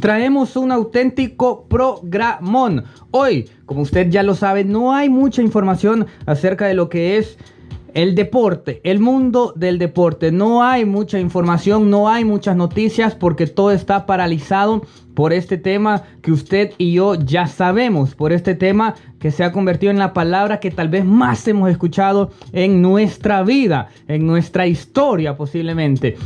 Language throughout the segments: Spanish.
traemos un auténtico programón. Hoy, como usted ya lo sabe, no hay mucha información acerca de lo que es el deporte, el mundo del deporte. No hay mucha información, no hay muchas noticias porque todo está paralizado por este tema que usted y yo ya sabemos, por este tema que se ha convertido en la palabra que tal vez más hemos escuchado en nuestra vida, en nuestra historia posiblemente.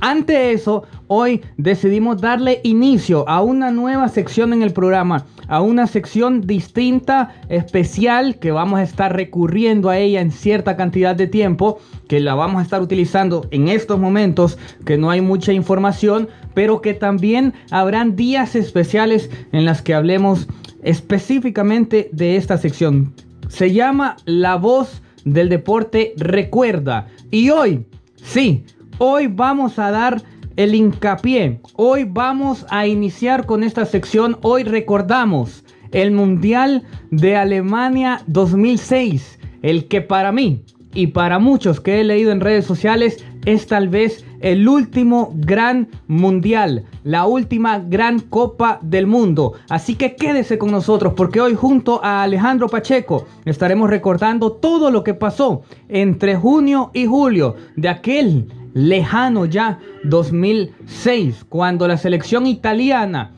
Ante eso, hoy decidimos darle inicio a una nueva sección en el programa, a una sección distinta, especial, que vamos a estar recurriendo a ella en cierta cantidad de tiempo, que la vamos a estar utilizando en estos momentos, que no hay mucha información, pero que también habrán días especiales en las que hablemos específicamente de esta sección. Se llama La voz del deporte recuerda. Y hoy, sí, Hoy vamos a dar el hincapié. Hoy vamos a iniciar con esta sección. Hoy recordamos el Mundial de Alemania 2006. El que para mí y para muchos que he leído en redes sociales es tal vez el último gran mundial, la última gran copa del mundo. Así que quédese con nosotros porque hoy junto a Alejandro Pacheco estaremos recordando todo lo que pasó entre junio y julio de aquel lejano ya 2006 cuando la selección italiana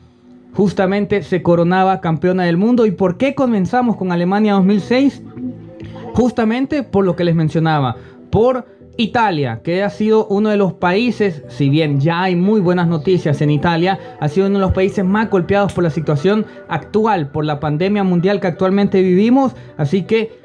justamente se coronaba campeona del mundo. ¿Y por qué comenzamos con Alemania 2006? Justamente por lo que les mencionaba, por Italia, que ha sido uno de los países, si bien ya hay muy buenas noticias en Italia, ha sido uno de los países más golpeados por la situación actual, por la pandemia mundial que actualmente vivimos. Así que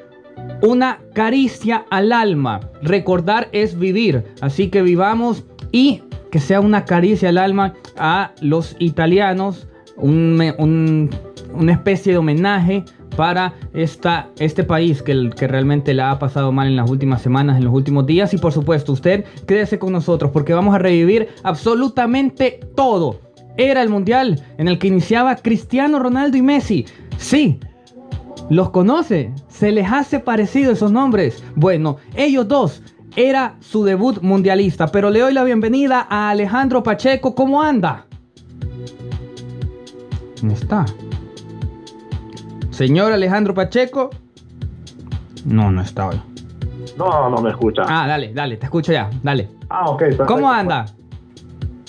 una caricia al alma. Recordar es vivir. Así que vivamos y que sea una caricia al alma a los italianos, una especie de homenaje para esta, este país que, que realmente la ha pasado mal en las últimas semanas, en los últimos días. Y por supuesto, usted quédese con nosotros porque vamos a revivir absolutamente todo. Era el mundial en el que iniciaba Cristiano Ronaldo y Messi. Sí, los conoce, se les hace parecido esos nombres. Bueno, ellos dos era su debut mundialista, pero le doy la bienvenida a Alejandro Pacheco. ¿Cómo anda? está? Señor Alejandro Pacheco. No, no está hoy. No, no me escucha. Ah, dale, dale, te escucho ya, dale. Ah, ok. Perfecto. ¿Cómo anda? Pues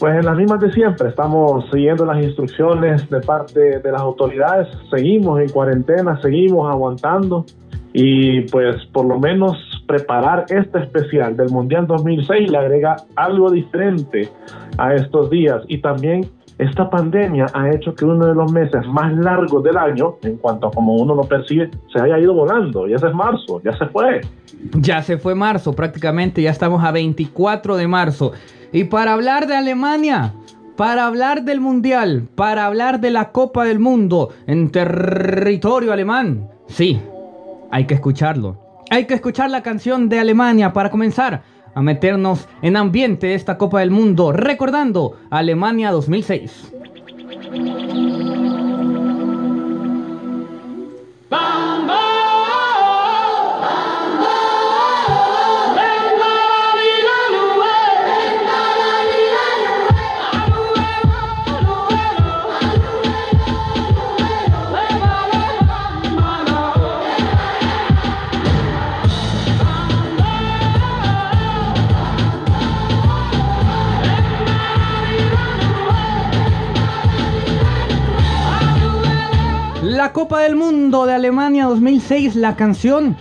en las mismas de siempre, estamos siguiendo las instrucciones de parte de las autoridades, seguimos en cuarentena, seguimos aguantando y pues por lo menos preparar este especial del Mundial 2006 le agrega algo diferente a estos días y también esta pandemia ha hecho que uno de los meses más largos del año, en cuanto a como uno lo percibe, se haya ido volando. Ya es marzo, ya se fue. Ya se fue marzo, prácticamente, ya estamos a 24 de marzo. Y para hablar de Alemania, para hablar del Mundial, para hablar de la Copa del Mundo en territorio alemán, sí, hay que escucharlo. Hay que escuchar la canción de Alemania para comenzar a meternos en ambiente de esta Copa del Mundo, recordando Alemania 2006. La Copa del Mundo de Alemania 2006, la canción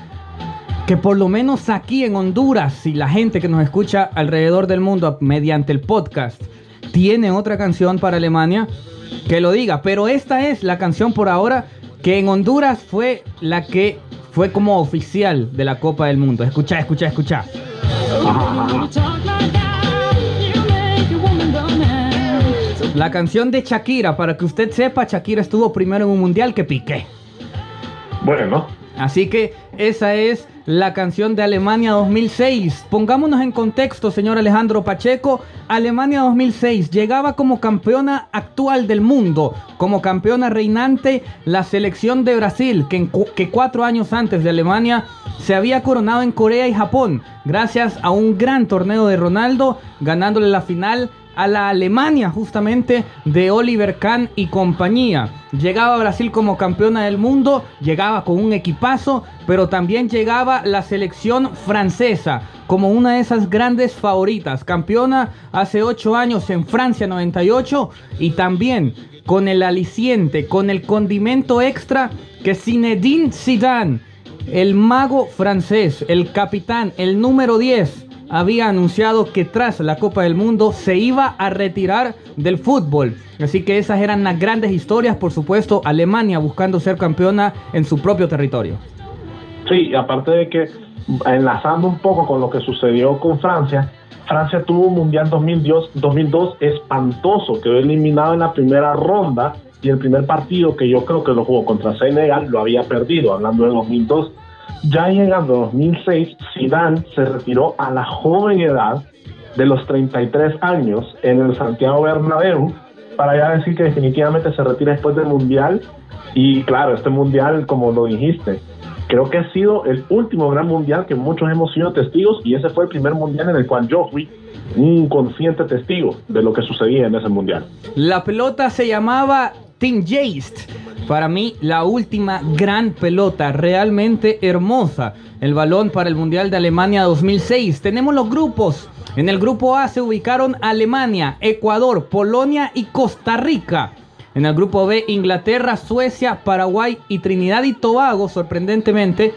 que por lo menos aquí en Honduras y la gente que nos escucha alrededor del mundo mediante el podcast tiene otra canción para Alemania, que lo diga. Pero esta es la canción por ahora que en Honduras fue la que fue como oficial de la Copa del Mundo. Escucha, escucha, escucha. La canción de Shakira, para que usted sepa, Shakira estuvo primero en un mundial que Piqué. Bueno. Así que esa es la canción de Alemania 2006. Pongámonos en contexto, señor Alejandro Pacheco. Alemania 2006 llegaba como campeona actual del mundo, como campeona reinante la selección de Brasil, que, que cuatro años antes de Alemania se había coronado en Corea y Japón, gracias a un gran torneo de Ronaldo, ganándole la final a la Alemania justamente de Oliver Kahn y compañía. Llegaba a Brasil como campeona del mundo, llegaba con un equipazo, pero también llegaba la selección francesa como una de esas grandes favoritas. Campeona hace 8 años en Francia 98 y también con el aliciente, con el condimento extra que Zinedine Zidane, el mago francés, el capitán, el número 10, había anunciado que tras la Copa del Mundo se iba a retirar del fútbol. Así que esas eran las grandes historias, por supuesto, Alemania buscando ser campeona en su propio territorio. Sí, aparte de que enlazando un poco con lo que sucedió con Francia, Francia tuvo un Mundial 2002, 2002 espantoso, quedó eliminado en la primera ronda y el primer partido que yo creo que lo jugó contra Senegal lo había perdido, hablando de 2002 ya llegando a 2006, Zidane se retiró a la joven edad de los 33 años en el Santiago Bernabéu para ya decir que definitivamente se retira después del Mundial y claro, este Mundial, como lo dijiste, creo que ha sido el último gran mundial que muchos hemos sido testigos y ese fue el primer mundial en el cual yo fui un consciente testigo de lo que sucedía en ese mundial. La pelota se llamaba Team Jace. Para mí, la última gran pelota, realmente hermosa. El balón para el Mundial de Alemania 2006. Tenemos los grupos. En el grupo A se ubicaron Alemania, Ecuador, Polonia y Costa Rica. En el grupo B, Inglaterra, Suecia, Paraguay y Trinidad y Tobago, sorprendentemente.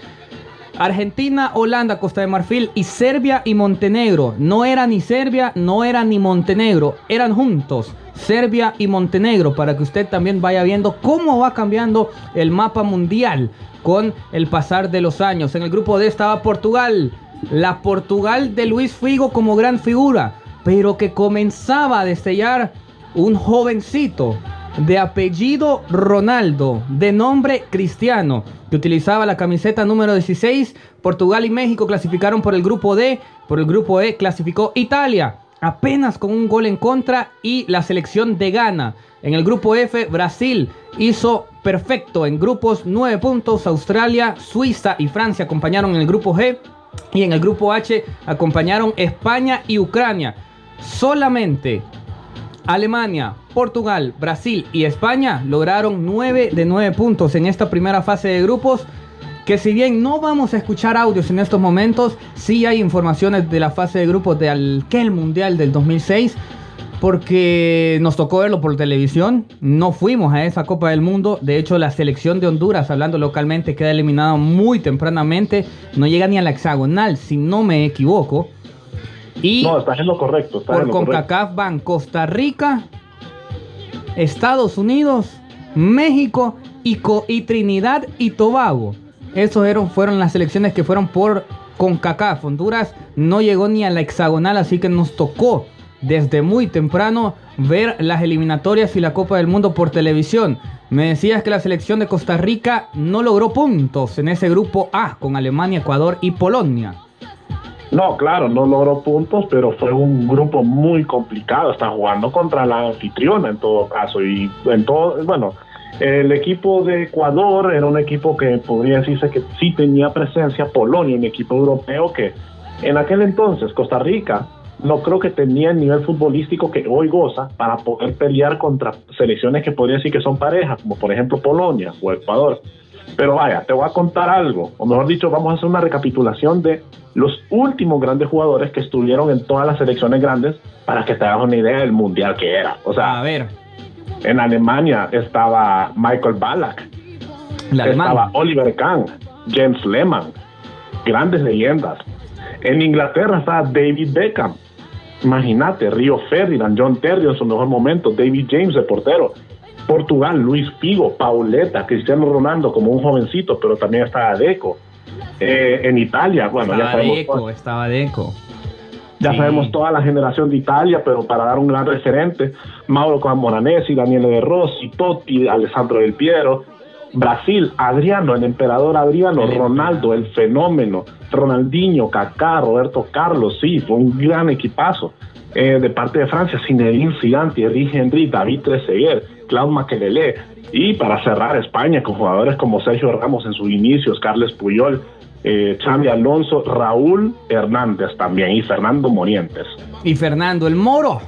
Argentina, Holanda, Costa de Marfil y Serbia y Montenegro. No era ni Serbia, no era ni Montenegro, eran juntos. Serbia y Montenegro, para que usted también vaya viendo cómo va cambiando el mapa mundial con el pasar de los años. En el grupo D estaba Portugal, la Portugal de Luis Figo como gran figura, pero que comenzaba a destellar un jovencito de apellido Ronaldo, de nombre Cristiano, que utilizaba la camiseta número 16. Portugal y México clasificaron por el grupo D, por el grupo E clasificó Italia, apenas con un gol en contra y la selección de Ghana. En el grupo F, Brasil hizo perfecto en grupos 9 puntos. Australia, Suiza y Francia acompañaron en el grupo G. Y en el grupo H acompañaron España y Ucrania. Solamente Alemania, Portugal, Brasil y España lograron 9 de 9 puntos en esta primera fase de grupos. Que si bien no vamos a escuchar audios en estos momentos, sí hay informaciones de la fase de grupos de aquel Mundial del 2006. Porque nos tocó verlo por televisión, no fuimos a esa Copa del Mundo. De hecho, la selección de Honduras, hablando localmente, queda eliminada muy tempranamente. No llega ni a la hexagonal, si no me equivoco. Y no, estás en lo correcto. por CONCACAF van Costa Rica, Estados Unidos, México y, y Trinidad y Tobago. Esos eran, fueron las selecciones que fueron por CONCACAF. Honduras no llegó ni a la hexagonal, así que nos tocó desde muy temprano ver las eliminatorias y la Copa del Mundo por televisión. Me decías que la selección de Costa Rica no logró puntos en ese grupo A con Alemania, Ecuador y Polonia. No, claro, no logró puntos, pero fue un grupo muy complicado. Está jugando contra la anfitriona en todo caso. Y en todo, bueno, el equipo de Ecuador era un equipo que podría decirse que sí tenía presencia. Polonia, un equipo europeo que en aquel entonces Costa Rica no creo que tenía el nivel futbolístico que hoy goza para poder pelear contra selecciones que podría decir que son parejas, como por ejemplo Polonia o Ecuador. Pero vaya, te voy a contar algo, o mejor dicho, vamos a hacer una recapitulación de los últimos grandes jugadores que estuvieron en todas las selecciones grandes para que te hagas una idea del mundial que era. O sea, a ver. En Alemania estaba Michael Ballack, estaba Oliver Kahn, James Lehmann, grandes leyendas. En Inglaterra estaba David Beckham, imagínate, Río Ferdinand, John Terry en su mejor momento, David James, el portero. Portugal, Luis Figo, Pauleta, Cristiano Ronaldo como un jovencito, pero también estaba Deco. Eh, en Italia, bueno, ya sabemos. Deco, estaba Deco. Ya sabemos toda la generación de Italia, pero para dar un gran referente, Mauro Moranesi, Daniele De Rossi, Totti, Alessandro Del Piero, Brasil, Adriano, el emperador Adriano, Ronaldo, el fenómeno, Ronaldinho, Kaká, Roberto Carlos, sí, fue un gran equipazo. Eh, de parte de Francia, Zinedine Zidane, Thierry Henry, David Trezeguet, Claude Makelele. Y para cerrar, España, con jugadores como Sergio Ramos en sus inicios, Carles Puyol, eh, Xavi Alonso, Raúl Hernández también y Fernando Morientes. Y Fernando el Moro.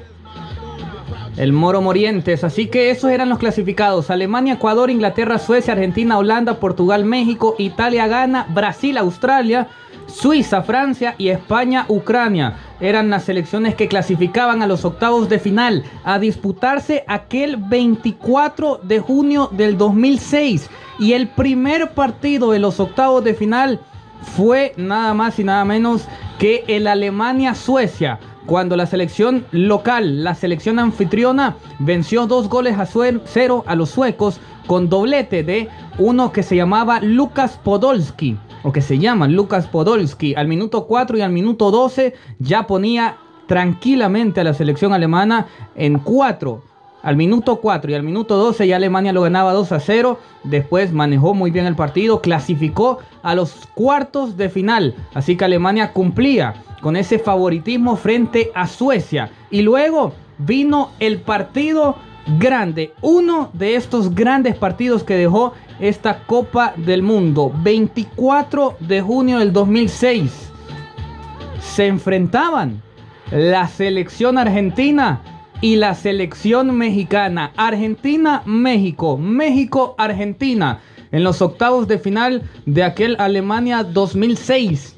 El Moro Morientes. Así que esos eran los clasificados. Alemania, Ecuador, Inglaterra, Suecia, Argentina, Holanda, Portugal, México, Italia, Ghana, Brasil, Australia, Suiza, Francia y España, Ucrania. Eran las selecciones que clasificaban a los octavos de final a disputarse aquel 24 de junio del 2006. Y el primer partido de los octavos de final fue nada más y nada menos que el Alemania-Suecia cuando la selección local, la selección anfitriona, venció dos goles a cero a los suecos con doblete de uno que se llamaba Lucas Podolski, o que se llama Lucas Podolski. Al minuto 4 y al minuto 12 ya ponía tranquilamente a la selección alemana en 4 al minuto 4 y al minuto 12 ya Alemania lo ganaba 2 a 0. Después manejó muy bien el partido, clasificó a los cuartos de final. Así que Alemania cumplía con ese favoritismo frente a Suecia. Y luego vino el partido grande, uno de estos grandes partidos que dejó esta Copa del Mundo. 24 de junio del 2006 se enfrentaban la selección argentina y la selección mexicana. Argentina-México, México-Argentina en los octavos de final de aquel Alemania 2006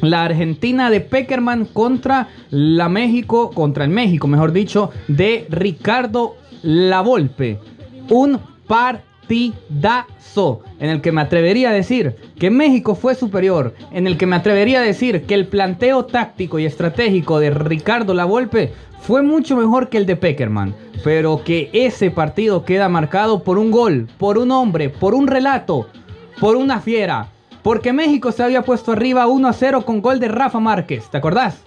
la Argentina de Peckerman contra la México, contra el México, mejor dicho, de Ricardo Lavolpe. Un partidazo en el que me atrevería a decir que México fue superior, en el que me atrevería a decir que el planteo táctico y estratégico de Ricardo Lavolpe fue mucho mejor que el de Peckerman, pero que ese partido queda marcado por un gol, por un hombre, por un relato, por una fiera, porque México se había puesto arriba 1 a 0 con gol de Rafa Márquez, ¿te acordás?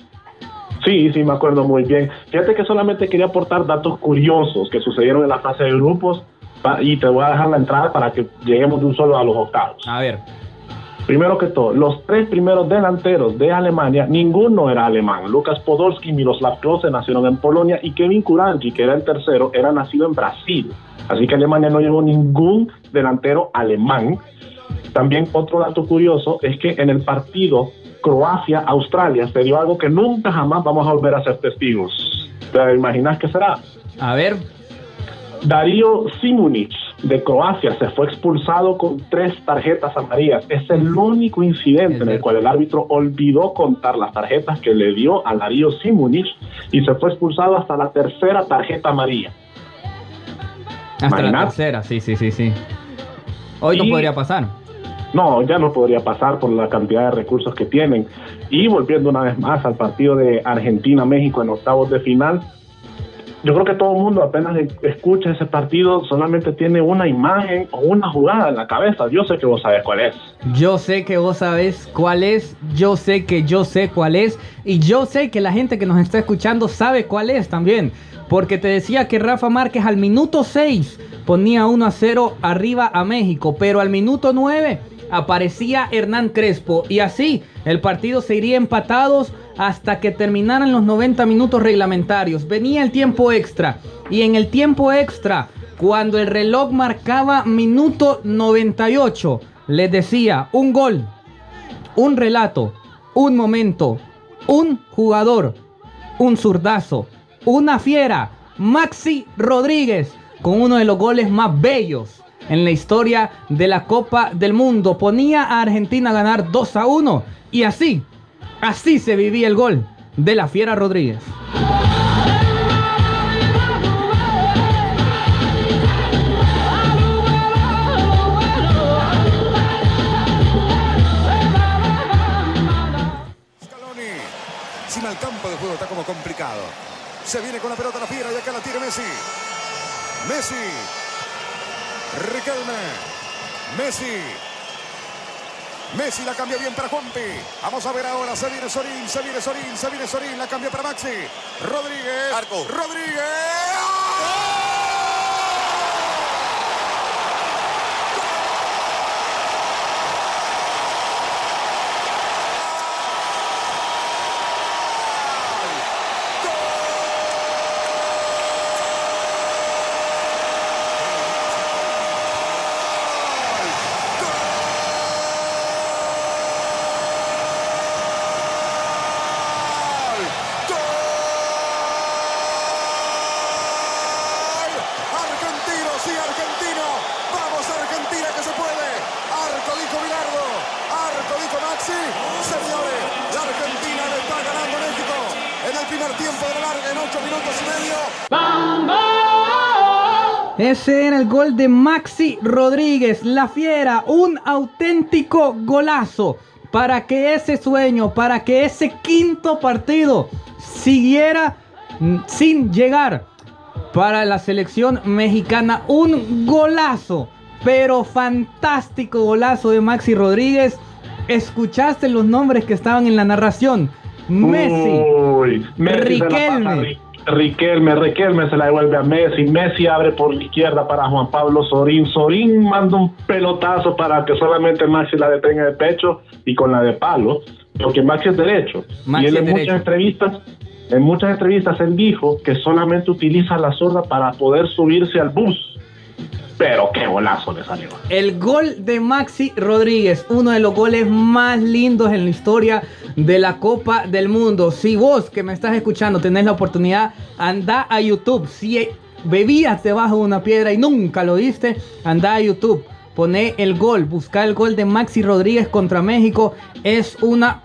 Sí, sí, me acuerdo muy bien. Fíjate que solamente quería aportar datos curiosos que sucedieron en la fase de grupos y te voy a dejar la entrada para que lleguemos de un solo a los octavos. A ver. Primero que todo, los tres primeros delanteros de Alemania, ninguno era alemán. Lucas Podolski y Miroslav Klose nacieron en Polonia y Kevin Kuranji, que era el tercero, era nacido en Brasil. Así que Alemania no llevó ningún delantero alemán. También otro dato curioso es que en el partido Croacia-Australia se dio algo que nunca jamás vamos a volver a ser testigos. ¿Te imaginas qué será? A ver. Darío Simunic de Croacia se fue expulsado con tres tarjetas amarillas. Es el único incidente en el cual el árbitro olvidó contar las tarjetas que le dio a Darío Simunic y se fue expulsado hasta la tercera tarjeta amarilla. Hasta la tercera, sí, sí, sí, sí. Hoy no podría pasar. No, ya no podría pasar por la cantidad de recursos que tienen. Y volviendo una vez más al partido de Argentina-México en octavos de final, yo creo que todo el mundo apenas escucha ese partido solamente tiene una imagen o una jugada en la cabeza. Yo sé que vos sabés cuál es. Yo sé que vos sabés cuál es. Yo sé que yo sé cuál es. Y yo sé que la gente que nos está escuchando sabe cuál es también. Porque te decía que Rafa Márquez al minuto 6 ponía 1 a 0 arriba a México. Pero al minuto 9 aparecía Hernán Crespo y así el partido se iría empatados hasta que terminaran los 90 minutos reglamentarios. Venía el tiempo extra y en el tiempo extra, cuando el reloj marcaba minuto 98, les decía un gol, un relato, un momento, un jugador, un zurdazo, una fiera, Maxi Rodríguez, con uno de los goles más bellos en la historia de la Copa del Mundo. Ponía a Argentina a ganar 2 a 1 y así, así se vivía el gol de la Fiera Rodríguez. Está como complicado. Se viene con la pelota la fiera y acá la tira Messi. Messi Riquelme. Messi. Messi la cambia bien para Juanpi. Vamos a ver ahora. Se viene Sorín, se viene Sorín, se viene Sorín. La cambia para Maxi. Rodríguez. Arco. Rodríguez. Ese era el gol de Maxi Rodríguez, la fiera, un auténtico golazo para que ese sueño, para que ese quinto partido siguiera sin llegar para la selección mexicana. Un golazo, pero fantástico golazo de Maxi Rodríguez. Escuchaste los nombres que estaban en la narración. Messi, Riquelme. Riquelme, Riquelme se la devuelve a Messi, Messi abre por la izquierda para Juan Pablo Sorín, Sorín manda un pelotazo para que solamente Maxi la detenga de pecho y con la de palo, porque Maxi es derecho. y él en muchas entrevistas en muchas entrevistas él dijo que solamente utiliza la zurda para poder subirse al bus. Pero qué golazo le salió. El gol de Maxi Rodríguez, uno de los goles más lindos en la historia de la Copa del Mundo. Si vos que me estás escuchando tenés la oportunidad, anda a YouTube. Si bebías debajo de una piedra y nunca lo viste, anda a YouTube. Pone el gol, busca el gol de Maxi Rodríguez contra México. Es una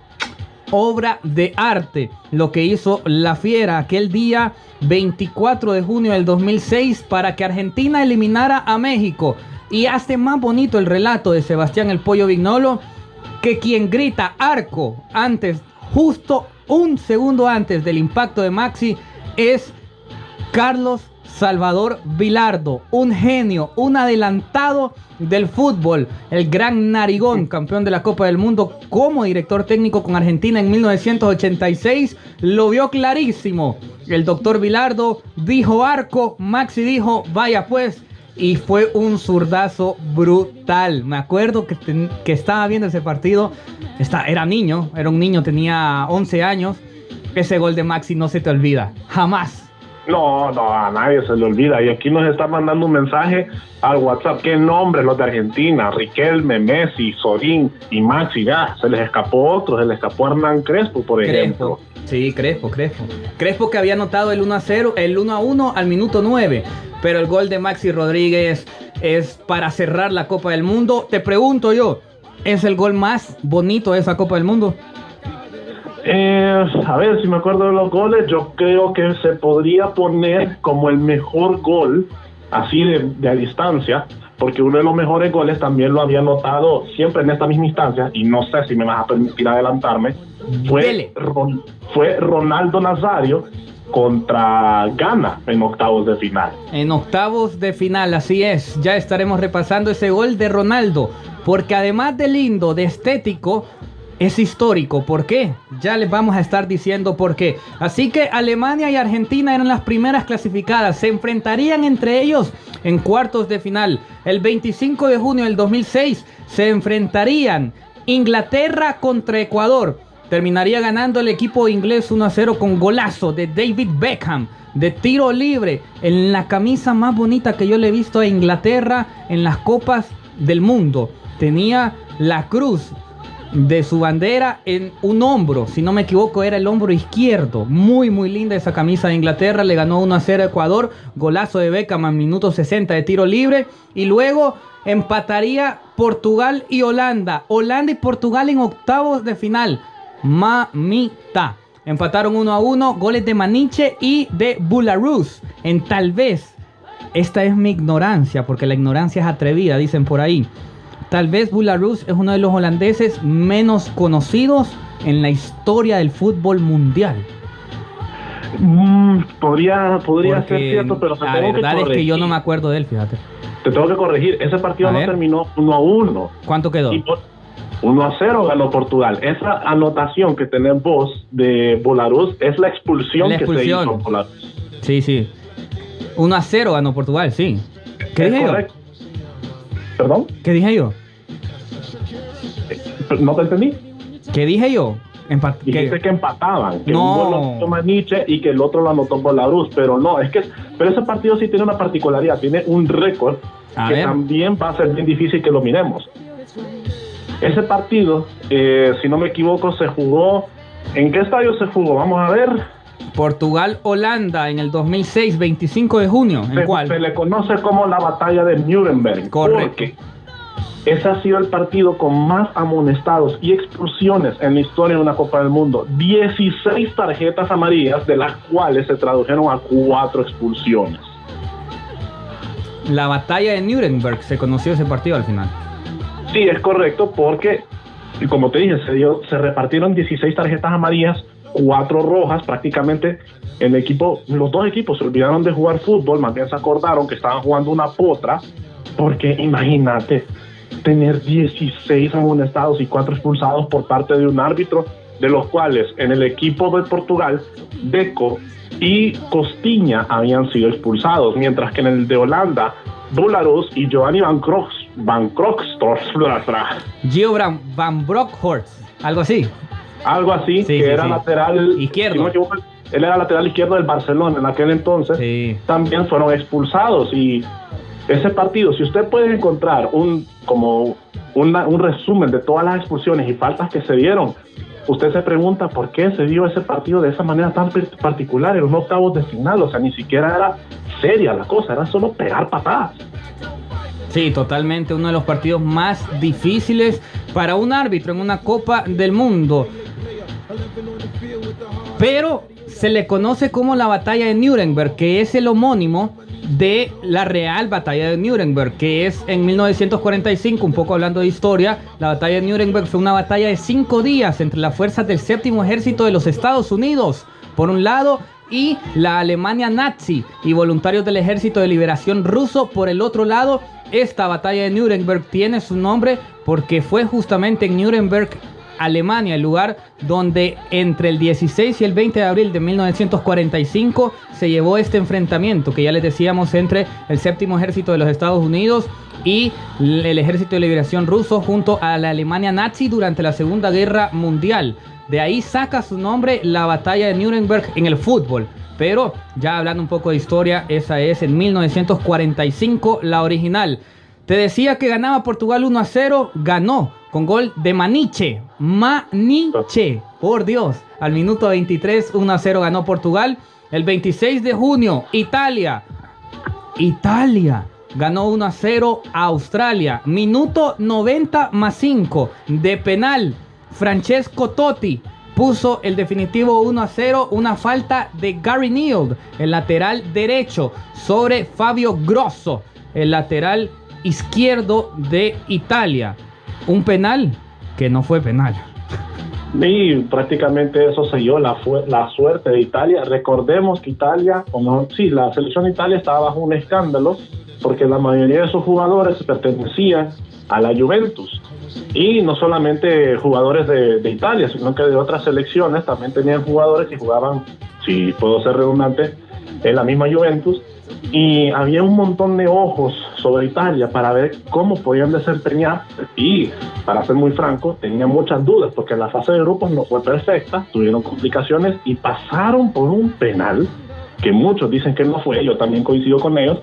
obra de arte lo que hizo la Fiera aquel día 24 de junio del 2006 para que Argentina eliminara a México. Y hace más bonito el relato de Sebastián el Pollo Vignolo que quien grita arco antes, justo un segundo antes del impacto de Maxi, es Carlos Salvador Vilardo, un genio, un adelantado del fútbol, el gran Narigón, campeón de la Copa del Mundo como director técnico con Argentina en 1986, lo vio clarísimo. El doctor Vilardo dijo arco, Maxi dijo vaya pues, y fue un zurdazo brutal. Me acuerdo que, que estaba viendo ese partido, está, era niño, era un niño, tenía 11 años. Ese gol de Maxi no se te olvida, jamás. No, no, a nadie se le olvida. Y aquí nos está mandando un mensaje al WhatsApp. ¿Qué nombres los de Argentina? Riquelme, Messi, Sorín y Maxi. Ya, se les escapó otro, se les escapó Hernán Crespo, por ejemplo. Sí, Crespo, Crespo. Crespo que había anotado el 1 a 0, el 1 a 1 al minuto 9. Pero el gol de Maxi Rodríguez es para cerrar la Copa del Mundo. Te pregunto yo, ¿es el gol más bonito de esa Copa del Mundo? Eh, a ver si me acuerdo de los goles, yo creo que se podría poner como el mejor gol, así de, a distancia, porque uno de los mejores goles también lo había notado siempre en esta misma instancia, y no sé si me vas a permitir adelantarme, fue, fue Ronaldo Nazario contra Ghana en octavos de final. En octavos de final, así es, ya estaremos repasando ese gol de Ronaldo, porque además de lindo, de estético, es histórico. ¿Por qué? Ya les vamos a estar diciendo por qué. Así que Alemania y Argentina eran las primeras clasificadas. Se enfrentarían entre ellos en cuartos de final. El 25 de junio del 2006 se enfrentarían Inglaterra contra Ecuador. Terminaría ganando el equipo inglés 1 a 0 con golazo de David Beckham de tiro libre en la camisa más bonita que yo le he visto a Inglaterra en las copas del mundo. Tenía la cruz de su bandera en un hombro, si no me equivoco era el hombro izquierdo. Muy muy linda esa camisa de Inglaterra, le ganó 1 a 0 a Ecuador, golazo de Beckham en minuto 60 de tiro libre y luego empataría Portugal y Holanda. Holanda y Portugal en octavos de final. Mamita. Empataron 1 a 1, goles de Maniche y de Bularus. En tal vez, esta es mi ignorancia, porque la ignorancia es atrevida, dicen por ahí. Tal vez Bularus es uno de los holandeses menos conocidos en la historia del fútbol mundial. Mm, podría podría ser cierto, pero la verdad es que yo no me acuerdo de él, fíjate. Te tengo que corregir, ese partido no terminó 1 a 1. ¿Cuánto quedó? 1 a 0 ganó Portugal. Esa anotación que tenés vos de Bularus es la expulsión, que se hizo Sí, sí. 1 a 0 ganó Portugal, sí. ¿Qué dije yo? ¿Perdón? ¿Qué dije yo? ¿No te entendí? ¿Qué dije yo? Dijiste que empataban, que no. uno lo anotó Maniche y que el otro lo anotó por la Luz, pero no, es que pero ese partido sí tiene una particularidad, tiene un récord que también va a ser bien difícil que lo miremos. Ese partido, eh, si no me equivoco, se jugó. ¿En qué estadio se jugó? Vamos a ver. Portugal-Holanda en el 2006, 25 de junio. ¿En se, cuál? se le conoce como la batalla de Nuremberg. Correcto. Ese ha sido el partido con más amonestados y expulsiones en la historia de una Copa del Mundo. 16 tarjetas amarillas, de las cuales se tradujeron a 4 expulsiones. La batalla de Nuremberg se conoció ese partido al final. Sí, es correcto, porque, como te dije, se, dio, se repartieron 16 tarjetas amarillas, 4 rojas, prácticamente el equipo, los dos equipos se olvidaron de jugar fútbol, más bien se acordaron que estaban jugando una potra, porque imagínate, tener 16 amonestados y 4 expulsados por parte de un árbitro, de los cuales en el equipo de Portugal, Deco y Costiña habían sido expulsados, mientras que en el de Holanda, Bularus y Giovanni Van Crox, Van Gio Van Brockhorst, algo así. algo así, Sí, que sí, era sí. lateral Izquierdo. si él era lateral izquierdo del Barcelona en aquel entonces. Sí. También fueron expulsados y ese partido, si usted puede encontrar un como un resumen de todas las expulsiones y faltas que se dieron, usted se pregunta por qué se dio ese partido de esa manera tan particular en un octavos de final, o sea, ni siquiera era seria la cosa, era solo pegar patadas. Sí, totalmente uno de los partidos más difíciles para un árbitro en una Copa del Mundo. Pero se le conoce como la batalla de Nuremberg, que es el homónimo de la real batalla de Nuremberg, que es en 1945, un poco hablando de historia, la batalla de Nuremberg fue una batalla de cinco días entre las fuerzas del séptimo ejército de los Estados Unidos, por un lado, y la Alemania nazi y voluntarios del ejército de liberación ruso por el otro lado. Esta batalla de Nuremberg tiene su nombre porque fue justamente en Nuremberg Alemania, el lugar donde entre el 16 y el 20 de abril de 1945 se llevó este enfrentamiento que ya les decíamos entre el séptimo ejército de los Estados Unidos y el ejército de liberación ruso junto a la Alemania nazi durante la Segunda Guerra Mundial. De ahí saca su nombre la batalla de Nuremberg en el fútbol. Pero ya hablando un poco de historia, esa es en 1945 la original. Te decía que ganaba Portugal 1 a 0, ganó con gol de Maniche. Maniche, por Dios. Al minuto 23, 1 a 0 ganó Portugal. El 26 de junio, Italia. Italia ganó 1 a 0 a Australia. Minuto 90 más 5 de penal. Francesco Totti puso el definitivo 1 a 0. Una falta de Gary Neal, el lateral derecho, sobre Fabio Grosso, el lateral izquierdo de Italia. Un penal que no fue penal. Y prácticamente eso selló la, la suerte de Italia. Recordemos que Italia, o no, sí, la selección de Italia estaba bajo un escándalo porque la mayoría de sus jugadores pertenecían a la Juventus. Y no solamente jugadores de, de Italia, sino que de otras selecciones también tenían jugadores que jugaban, si puedo ser redundante, en la misma Juventus. Y había un montón de ojos sobre Italia para ver cómo podían desempeñar. Y, para ser muy franco, tenía muchas dudas porque la fase de grupos no fue perfecta, tuvieron complicaciones y pasaron por un penal que muchos dicen que no fue, yo también coincido con ellos,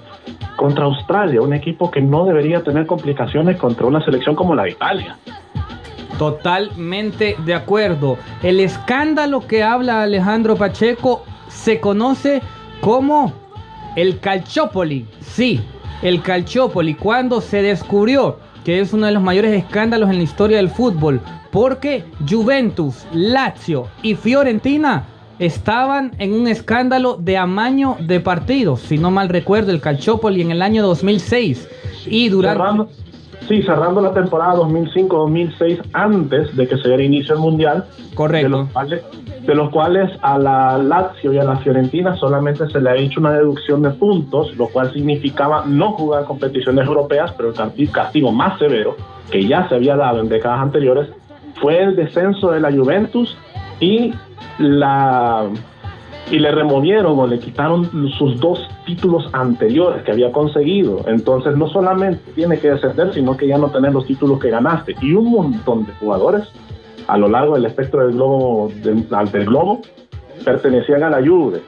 contra Australia, un equipo que no debería tener complicaciones contra una selección como la de Italia. Totalmente de acuerdo. El escándalo que habla Alejandro Pacheco se conoce como el Calciopoli. Sí, el Calciopoli. Cuando se descubrió que es uno de los mayores escándalos en la historia del fútbol. Porque Juventus, Lazio y Fiorentina estaban en un escándalo de amaño de partidos. Si no mal recuerdo, el Calciopoli en el año 2006. Y durante... sí, cerrando la temporada 2005-2006, antes de que se diera inicio el Mundial, Correcto. de los, cuales, de los cuales a la Lazio y a la Fiorentina solamente se le ha hecho una deducción de puntos, lo cual significaba no jugar competiciones europeas, pero el casti- castigo más severo que ya se había dado en décadas anteriores fue el descenso de la Juventus y la y le removieron o le quitaron sus dos títulos anteriores que había conseguido. Entonces no solamente tiene que descender, sino que ya no tener los títulos que ganaste. Y un montón de jugadores a lo largo del espectro del globo, del, del globo pertenecían a la Juve.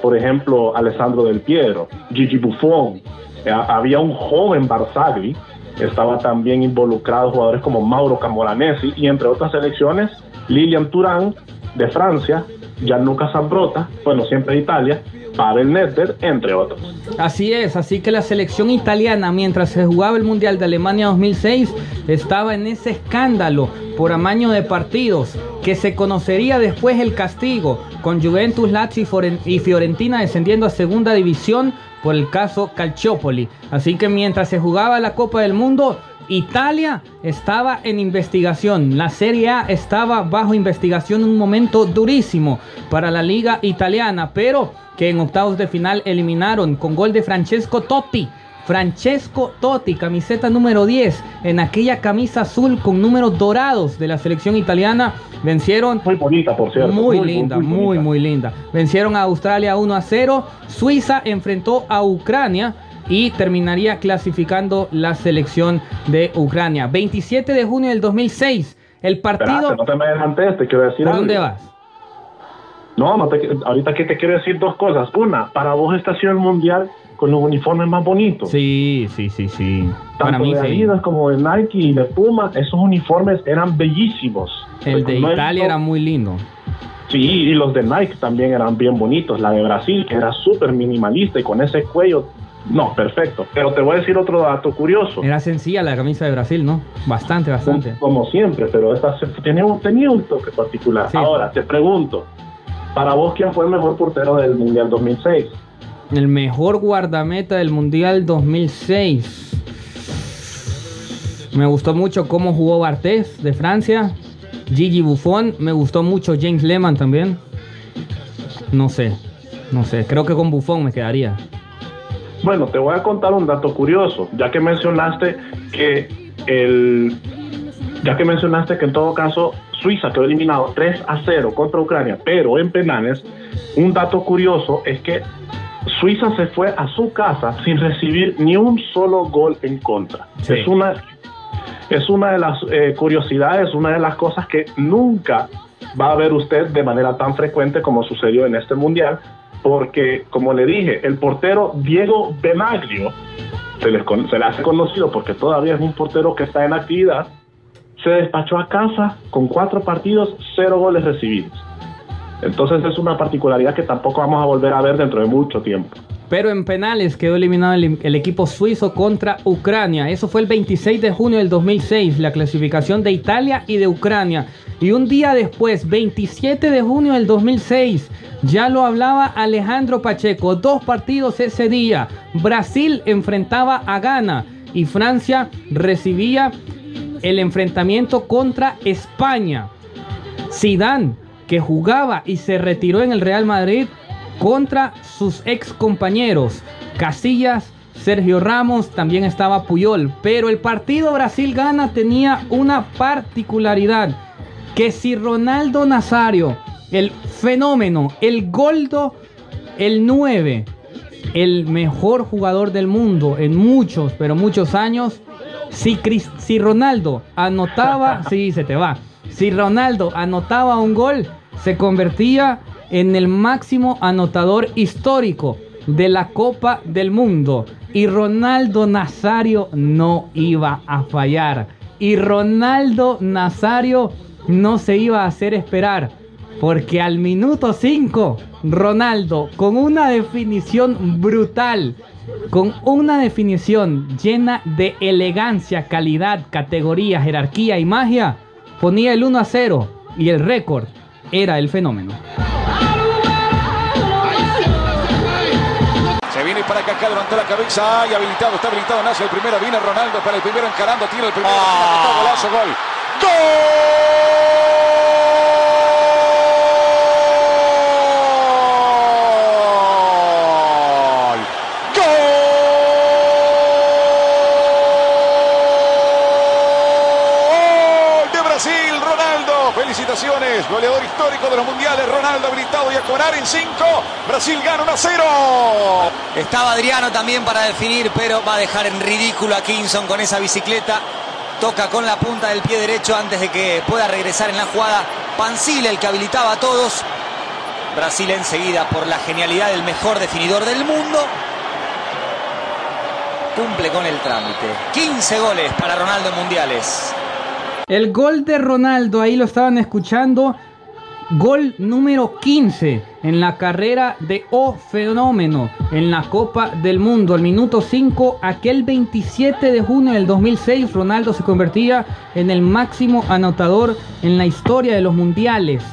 Por ejemplo, Alessandro Del Piero, Gigi Buffon, eh, había un joven Barzagli, estaba también involucrado jugadores como Mauro Camoranesi y entre otras selecciones, Lilian Turán de Francia, Gianluca Zambrota, bueno, siempre de Italia, Pavel Nedved, entre otros. Así es, así que la selección italiana, mientras se jugaba el Mundial de Alemania 2006, estaba en ese escándalo por amaño de partidos, que se conocería después el castigo, con Juventus, Lazio y Fiorentina descendiendo a segunda división por el caso Calciopoli. Así que mientras se jugaba la Copa del Mundo, Italia estaba en investigación, la Serie A estaba bajo investigación, un momento durísimo para la liga italiana, pero que en octavos de final eliminaron con gol de Francesco Totti. Francesco Totti, camiseta número 10, en aquella camisa azul con números dorados de la selección italiana, vencieron Muy bonita, por cierto. muy, linda, muy, muy linda. Vencieron a Australia 1 a 0. Suiza enfrentó a Ucrania y terminaría clasificando la selección de Ucrania. 27 de junio del 2006. El partido. Espérate, no te me adelantes, te quiero decir ¿Por algo. dónde vas? No, no te, ahorita que te quiero decir dos cosas. Una, para vos esta ha sido el mundial con los uniformes más bonitos. Sí, sí, sí, sí. Para Tanto mí de sí. Adidas como de Nike y de Puma, esos uniformes eran bellísimos. El de Italia era muy lindo. Sí, y los de Nike también eran bien bonitos. La de Brasil, que era súper minimalista y con ese cuello. No, perfecto. Pero te voy a decir otro dato curioso. Era sencilla la camisa de Brasil, ¿no? Bastante, bastante. Como siempre, pero esta tenía, un- tenía un toque particular. Sí. Ahora, te pregunto, para vos, ¿quién fue el mejor portero del Mundial 2006? El mejor guardameta del Mundial 2006. Me gustó mucho cómo jugó Bartés de Francia. Gigi Buffon. Me gustó mucho James Lehmann también. No sé. No sé. Creo que con Buffon me quedaría. Bueno, te voy a contar un dato curioso, ya que mencionaste que el ya que mencionaste que en todo caso Suiza quedó eliminado 3 a 0 contra Ucrania, pero en penales, un dato curioso es que Suiza se fue a su casa sin recibir ni un solo gol en contra. Sí. Es una es una de las eh, curiosidades, una de las cosas que nunca va a ver usted de manera tan frecuente como sucedió en este mundial, porque como le dije, el portero Diego Benaglio se le, con- se le hace conocido porque todavía es un portero que está en actividad, se despachó a casa con cuatro partidos, cero goles recibidos. Entonces es una particularidad que tampoco vamos a volver a ver dentro de mucho tiempo. Pero en penales quedó eliminado el, equipo suizo contra Ucrania. Eso fue el 26 de junio del 2006, la clasificación de Italia y de Ucrania. Y un día después, 27 de junio del 2006, ya lo hablaba Alejandro Pacheco. Dos partidos ese día. Brasil enfrentaba a Ghana y Francia recibía el enfrentamiento contra España. Zidane, que jugaba y se retiró en el Real Madrid contra sus ex compañeros Casillas, Sergio Ramos, también estaba Puyol. Pero el partido Brasil-Gana tenía una particularidad, que si Ronaldo Nazario, el fenómeno, el goldo, el 9, el mejor jugador del mundo en muchos, pero muchos años, si Ronaldo anotaba, sí, se te va. Si Ronaldo anotaba un gol, se convertía en el máximo anotador histórico de la Copa del Mundo. Y Ronaldo Nazario no iba a fallar. Y Ronaldo Nazario no se iba a hacer esperar. Porque al minuto 5, Ronaldo, con una definición brutal, con una definición llena de elegancia, calidad, categoría, jerarquía y magia, ponía el 1 a 0 y el récord era el fenómeno. Acá, levantó la cabeza. Ay, habilitado, está habilitado. Nace el primero. Viene Ronaldo para el primero encarando. Tira el primero. Ah. Golazo, gol. ¡Gol! ¡Gol de Brasil! Ronaldo. Felicitaciones. Goleador histórico de los mundiales. Ronaldo habilitado y a cobrar en 5. Brasil gana 1 a 0. Estaba Adriano también para definir, pero va a dejar en ridículo a Kingston con esa bicicleta. Toca con la punta del pie derecho antes de que pueda regresar en la jugada. Pancile, el que habilitaba a todos. Brasil enseguida, por la genialidad del mejor definidor del mundo, cumple con el trámite. 15 goles para Ronaldo en mundiales. El gol de Ronaldo, ahí lo estaban escuchando. Gol número 15 en la carrera de O Fenómeno en la Copa del Mundo. Al minuto 5, aquel 27 de junio del 2006, Ronaldo se convertía en el máximo anotador en la historia de los mundiales.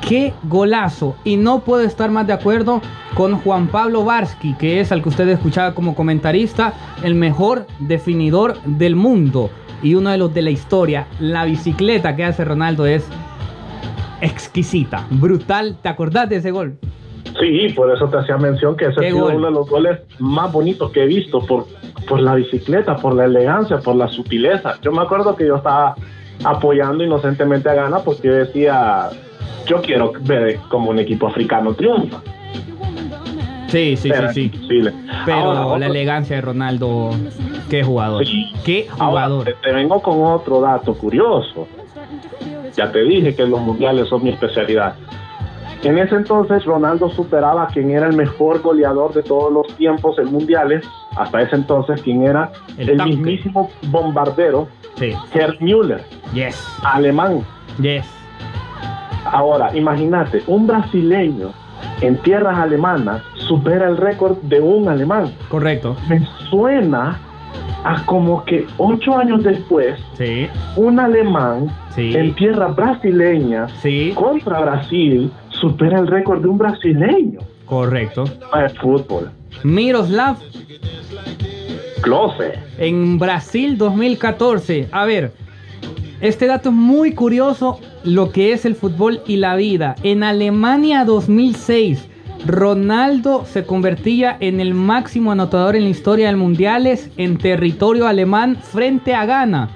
¡Qué golazo! Y no puedo estar más de acuerdo con Juan Pablo Varsky, que es al que usted escuchaba como comentarista, el mejor definidor del mundo y uno de los de la historia. La bicicleta que hace Ronaldo es exquisita, brutal. ¿Te acordás de ese gol? Sí, por eso te hacía mención que ese ha sido uno de los goles más bonitos que he visto por, por la bicicleta, por la elegancia, por la sutileza. Yo me acuerdo que yo estaba apoyando inocentemente a Ghana porque yo decía, yo quiero ver como un equipo africano triunfa. Sí, sí, sí. Pero Ahora, la elegancia de Ronaldo, qué jugador. Sí. Qué ahora, jugador. te, te vengo con otro dato curioso. Ya te dije que los mundiales son mi especialidad. En ese entonces Ronaldo superaba a quien era el mejor goleador de todos los tiempos en mundiales, hasta ese entonces quien era El mismísimo bombardero Sí. Gerd Müller, Yes. alemán. Yes. Ahora, imagínate, un brasileño en tierras alemanas supera el récord de un alemán. Correcto. Me suena a como que ocho años después, Sí. un alemán Sí. en tierras brasileñas Sí. contra Brasil supera el récord de un brasileño. Correcto. Es fútbol. Miroslav Close. en Brasil 2014. A ver, este dato es muy curioso lo que es el fútbol y la vida. En Alemania 2006, Ronaldo se convertía en el máximo anotador en la historia del mundiales en territorio alemán frente a Ghana.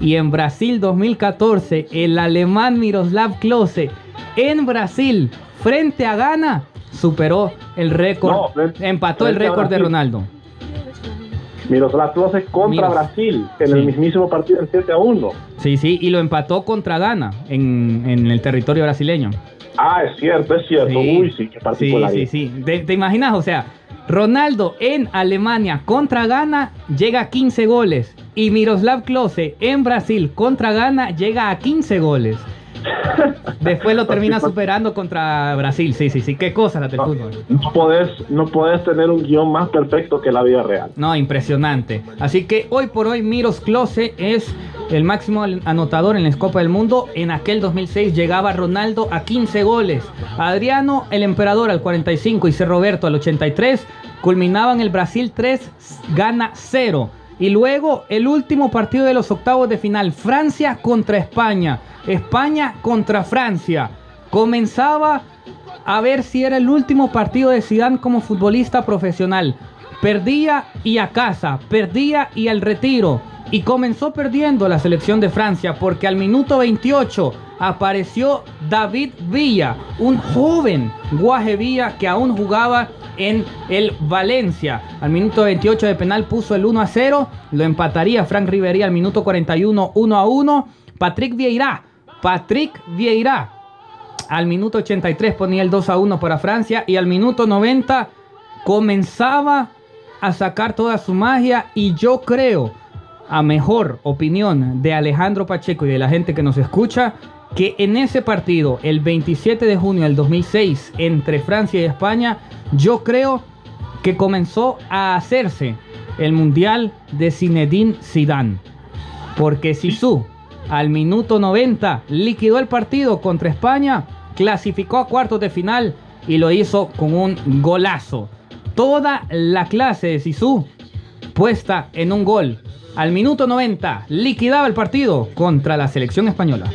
Y en Brasil 2014, el alemán Miroslav Klose en Brasil frente a Ghana superó el récord, No, frente- empató el frente récord de. Ronaldo. Miroslav Klose contra Miros. Brasil en Sí. el mismísimo partido del 7 a 1. Sí, sí, y lo empató contra Ghana en, en el territorio brasileño. Ah, es cierto, es cierto. Uy, sí, qué sí, particular. sí, sí. ¿Te, te imaginas? O sea, Ronaldo en Alemania contra Ghana llega a 15 goles. Y Miroslav Klose en Brasil contra Ghana llega a 15 goles. Después lo termina superando contra Brasil. Sí, sí, sí. Qué cosa la del No, fútbol. no podés, no podés tener un guion más perfecto que la vida real. No, impresionante. Así que hoy por hoy Miros Klose es el máximo anotador en la Copa del Mundo. En aquel 2006 llegaba Ronaldo a 15 goles. Adriano el Emperador al 45 y C. Roberto al 83. Culminaban el Brasil 3, gana 0. Y luego el último partido de los octavos de final, Francia contra España. España contra Francia. Comenzaba a ver si era el último partido de Zidane como futbolista profesional. Perdía y a casa, perdía y al retiro. Y comenzó perdiendo la selección de Francia porque al minuto 28 apareció David Villa, un joven Guaje Villa que aún jugaba en el Valencia. Al minuto 28 de penal puso el 1 a 0, lo empataría Frank Ribery al minuto 41 1 a 1. Patrick Vieira, Patrick Vieira al minuto 83 ponía el 2 a 1 para Francia y al minuto 90 comenzaba a sacar toda su magia y yo creo, a mejor opinión de Alejandro Pacheco y de la gente que nos escucha, que en ese partido, el 27 de junio del 2006, entre Francia y España, yo creo que comenzó a hacerse el Mundial de Zinedine Zidane. Porque Sisu al minuto 90 liquidó el partido contra España, clasificó a cuartos de final y lo hizo con un golazo. Toda la clase de Sisu puesta en un gol. Al minuto 90 liquidaba el partido contra la selección española.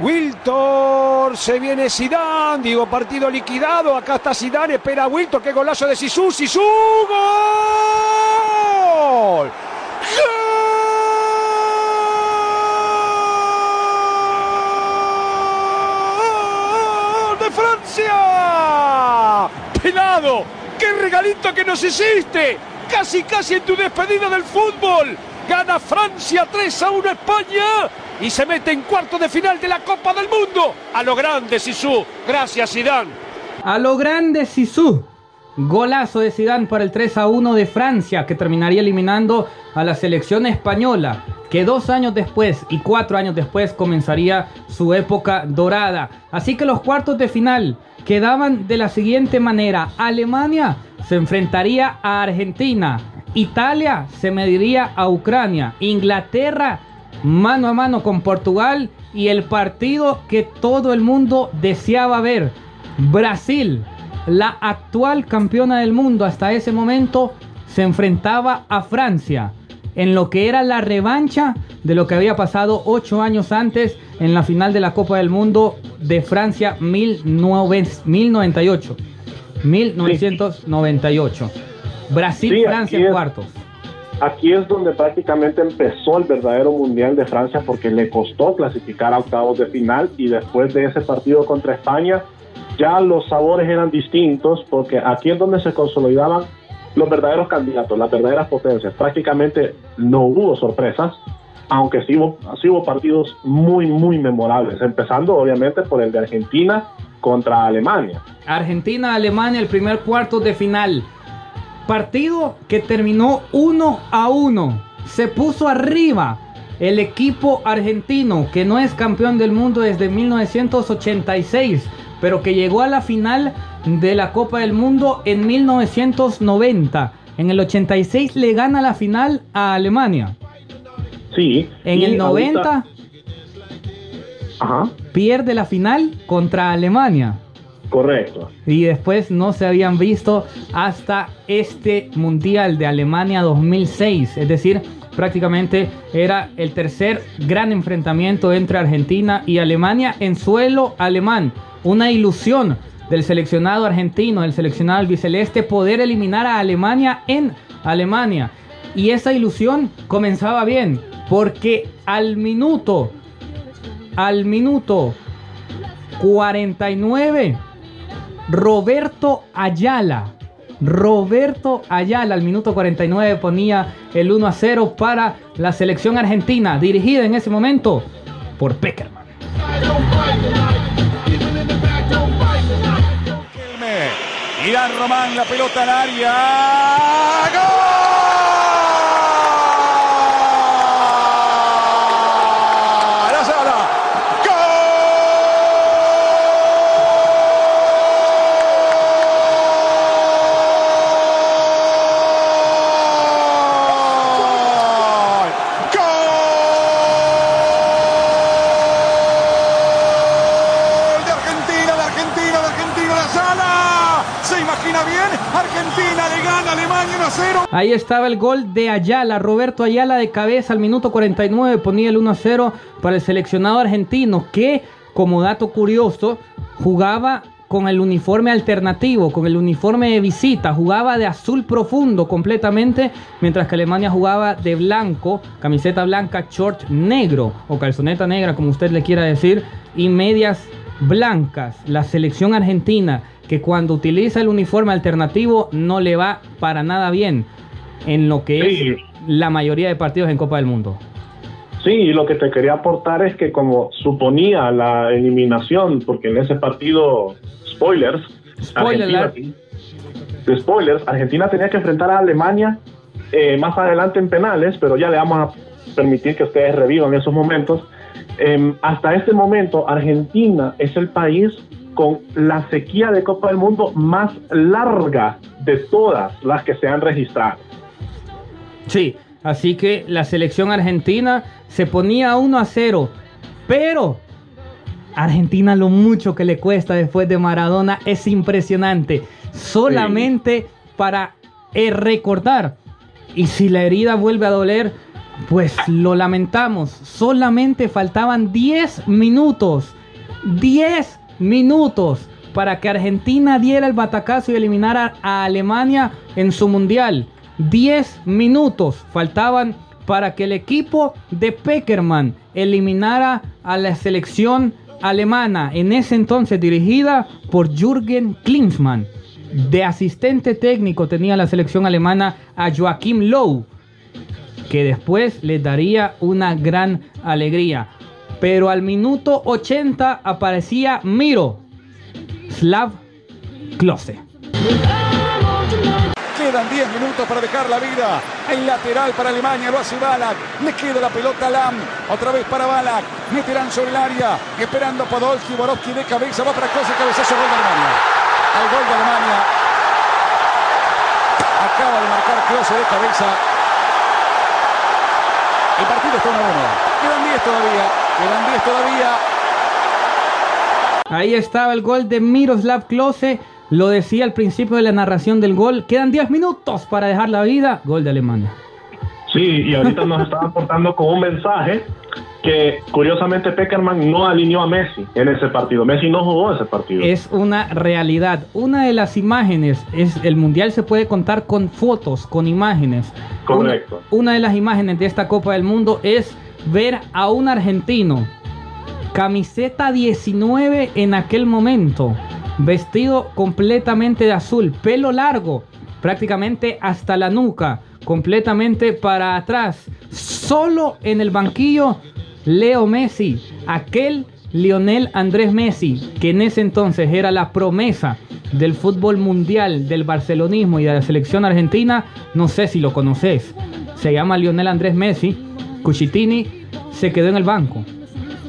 Wiltor, se viene Zidane, digo partido liquidado, acá está Zidane, espera a Wiltor, qué golazo de Sisu, Sisu, gol. ¡Gol de Francia! Pelado, regalito que nos hiciste, casi casi en tu despedida del fútbol. Gana Francia 3 a 1 a España y se mete en cuarto de final de la Copa del Mundo. A lo grande, Sisu. Gracias, Zidane. A lo grande Sisu. Golazo de Zidane para el 3 a 1 de Francia que terminaría eliminando a la selección española que dos años después y cuatro años después comenzaría su época dorada. Así que los cuartos de final quedaban de la siguiente manera. Alemania se enfrentaría a Argentina. Italia se mediría a Ucrania. Inglaterra mano a mano con Portugal. Y el partido que todo el mundo deseaba ver. Brasil, la actual campeona del mundo hasta ese momento, se enfrentaba a Francia en lo que era la revancha de lo que había pasado ocho años antes en la final de la Copa del Mundo de Francia 1998. 1998. Brasil, Sí, cuartos. Aquí es donde prácticamente empezó el verdadero Mundial de Francia porque le costó clasificar a octavos de final y después de ese partido contra España ya los sabores eran distintos porque aquí es donde se consolidaban los verdaderos candidatos, las verdaderas potencias. Prácticamente no hubo sorpresas. aunque sí hubo, partidos muy, muy memorables, empezando obviamente por el de Argentina contra Alemania. Argentina-Alemania, el primer cuarto de final. Partido que terminó 1 a 1. Se puso arriba el equipo argentino, que no es campeón del mundo desde 1986, pero que llegó a la final de la Copa del Mundo en 1990. En el 86 le gana la final a Alemania. Sí. En el 90 ahorita- Ajá, pierde la final contra Alemania. correcto. Y después no se habían visto hasta este Mundial de Alemania 2006. Es decir, prácticamente era el tercer gran enfrentamiento entre Argentina y Alemania en suelo alemán. Una ilusión del seleccionado argentino, del seleccionado albiceleste, poder eliminar a Alemania en Alemania. Y esa ilusión comenzaba bien, porque al minuto, al minuto 49, Roberto Ayala. Roberto Ayala al minuto 49 ponía el 1 a 0 para la selección argentina, dirigida en ese momento por Peckerman. Irán Román, la pelota al área. ¡Gol! Ayala. ¡Gol! ¡Gol! De Argentina, de Argentina, de Argentina, la sala. ¿Se imagina bien? Argentina le gana a Alemania 1 a 0. Ahí estaba el gol de Ayala, Roberto Ayala de cabeza al minuto 49 ponía el 1 a 0 para el seleccionado argentino que, como dato curioso, jugaba con el uniforme alternativo, con el uniforme de visita, jugaba de azul profundo completamente, mientras que Alemania jugaba de blanco, camiseta blanca, short negro o calzoneta negra, como usted le quiera decir, y medias blancas. La selección argentina que cuando utiliza el uniforme alternativo no le va para nada bien en lo que Sí. es la mayoría de partidos en Copa del Mundo. Sí, y lo que te quería aportar es que como suponía la eliminación, porque en ese partido, spoilers, Spoiler Argentina, de spoilers, Argentina tenía que enfrentar a Alemania eh, más adelante en penales, pero ya le vamos a permitir que ustedes revivan esos momentos. Em, hasta este momento, Argentina es el país con la sequía de Copa del Mundo más larga de todas las que se han registrado. Sí, así que la selección argentina se ponía 1 a 0, pero Argentina lo mucho que le cuesta después de Maradona es impresionante. Solamente para eh, recordar. Y si la herida vuelve a doler, pues lo lamentamos. Solamente faltaban 10 minutos. 10 minutos para que Argentina diera el batacazo y eliminara a Alemania en su mundial. 10 minutos faltaban para que el equipo de Peckerman eliminara a la selección alemana, en ese entonces dirigida por Jürgen Klinsmann. De asistente técnico tenía la selección alemana a Joachim Low, que después les daría una gran alegría. Pero al minuto 80 aparecía Miro, Slav Klose. Quedan 10 minutos para dejar la vida. El lateral para Alemania lo hace Balak. Le queda la pelota a Lam. Otra vez para Balak. Meterán sobre el área. Esperando a Podolski. Borowski de cabeza. Va para Klose. Cabezazo. Gol de Alemania. Al gol de Alemania. Acaba de marcar Klose de cabeza. El partido está 1 a 1. Quedan 10 todavía. Quedan 10 todavía. Ahí estaba el gol de Miroslav Klose. Lo decía al principio de la narración del gol. Quedan 10 minutos para dejar la vida. Gol de Alemania. Sí, y ahorita nos están aportando con un mensaje que curiosamente Peckerman no alineó a Messi en ese partido. Messi no jugó ese partido. Es una realidad. Una de las imágenes es el mundial se puede contar con fotos, con imágenes. Correcto. Una, una de las imágenes de esta Copa del Mundo es ver a un argentino camiseta 19 en aquel momento, vestido completamente de azul, pelo largo, prácticamente hasta la nuca, completamente para atrás. Solo en el banquillo Leo Messi, aquel Lionel Andrés Messi, que en ese entonces era la promesa del fútbol mundial, del barcelonismo y de la selección argentina, no sé si lo conoces. Se llama Lionel Andrés Messi. Cuchitini se quedó en el banco.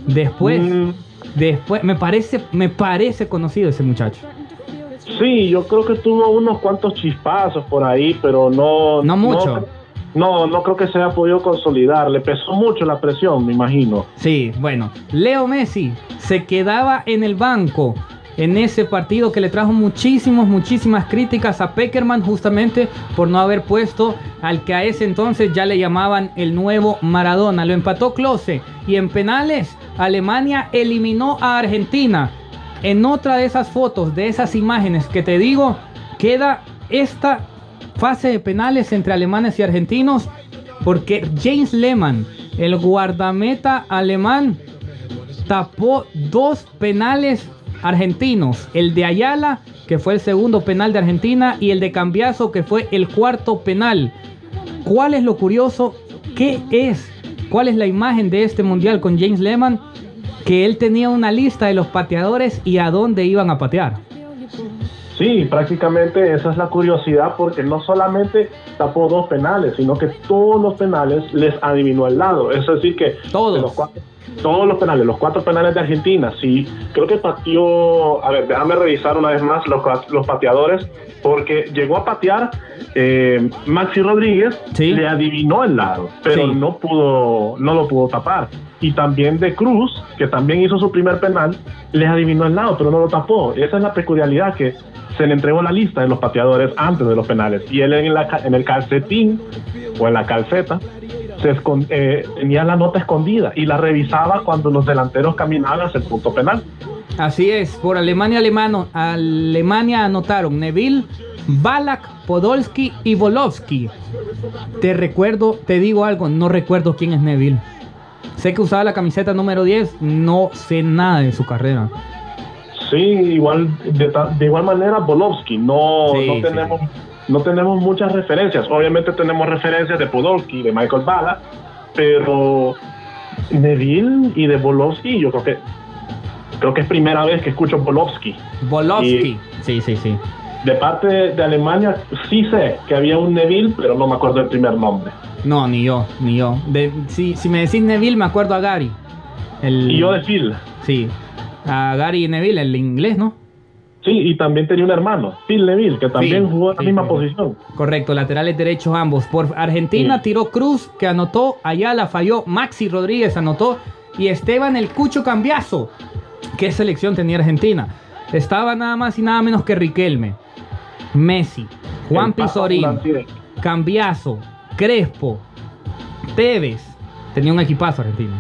Después, Mm. Después, me parece, me parece conocido ese muchacho. Sí, yo creo que tuvo unos cuantos chispazos por ahí, pero no... No mucho. No, no creo que se haya podido consolidar. Le pesó mucho la presión, me imagino. Sí, bueno, Leo Messi se quedaba en el banco en ese partido que le trajo muchísimos, muchísimas críticas a Peckerman justamente por no haber puesto al que a ese entonces ya le llamaban el nuevo Maradona. Lo empató Klose y en penales Alemania eliminó a Argentina. En otra de esas fotos, de esas imágenes que te digo, queda esta fase de penales entre alemanes y argentinos porque James Lehmann, el guardameta alemán, tapó dos penales argentinos. El de Ayala, que fue el segundo penal de Argentina, y el de Cambiaso, que fue el cuarto penal. ¿Cuál es lo curioso? ¿Qué es? ¿Cuál es la imagen de este mundial con James Lehmann? Que él tenía una lista de los pateadores y a dónde iban a patear. Sí, prácticamente esa es la curiosidad porque no solamente tapó dos penales, sino que todos los penales les adivinó el lado. Es decir, que Todos. de los cuatro- todos los penales, los cuatro penales de Argentina, sí, creo que pateó, a ver, déjame revisar una vez más los, los pateadores, porque llegó a patear eh, Maxi Rodríguez, Sí. le adivinó el lado, pero Sí. no pudo, no lo pudo tapar. Y también de Cruz, que también hizo su primer penal, les adivinó el lado, pero no lo tapó. Esa es la peculiaridad que se le entregó la lista de los pateadores antes de los penales. Y él en, la en el calcetín o en la calceta se eh, tenía la nota escondida y la revisaba cuando los delanteros caminaban hacia el punto penal. Así es, por Alemania, alemano, Alemania anotaron Neville, Balak, Podolski y Volovsky. Te recuerdo, te digo algo, no recuerdo quién es Neville. Sé que usaba la camiseta número 10, no sé nada de su carrera. Sí, igual de, de igual manera Bolovsky, no, Sí, no sí. No tenemos muchas referencias. Obviamente tenemos referencias de Podolski, de Michael Bala, pero Neville y de Bolovsky, yo creo que creo que es primera vez que escucho Bolovsky. Volovsky. Sí, sí, sí. De parte de, de Alemania sí sé que había un Neville, pero no me acuerdo el primer nombre. No, ni yo, ni yo. De- si, si me decís Neville, me acuerdo a Gary. El, Y yo de Phil. Sí, a Gary Neville, el inglés, ¿no? Sí, y también tenía un hermano, Phil Neville, que también Sí, jugó en la sí, misma posición. Correcto, laterales derechos ambos. Por Argentina Sí. tiró Cruz, que anotó, Ayala falló, Maxi Rodríguez anotó y Esteban el Cucho Cambiazo. ¿Qué selección tenía Argentina? Estaba nada más y nada menos que Riquelme, Messi, Juan Pizorín. Cambiazo, Crespo, Tevez. Tenía un equipazo argentino.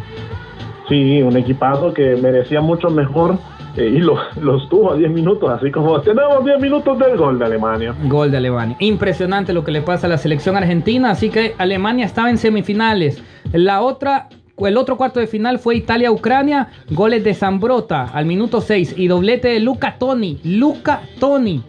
Sí, un equipazo que merecía mucho mejor y lo- los tuvo a 10 minutos, así como tenemos 10 minutos del gol de Alemania. Gol de Alemania. Impresionante lo que le pasa a la selección argentina. Así que Alemania estaba en semifinales. La otra, el otro cuarto de final fue Italia-Ucrania. Goles de Zambrota al minuto 6 y doblete de Luca Toni. Luca Toni.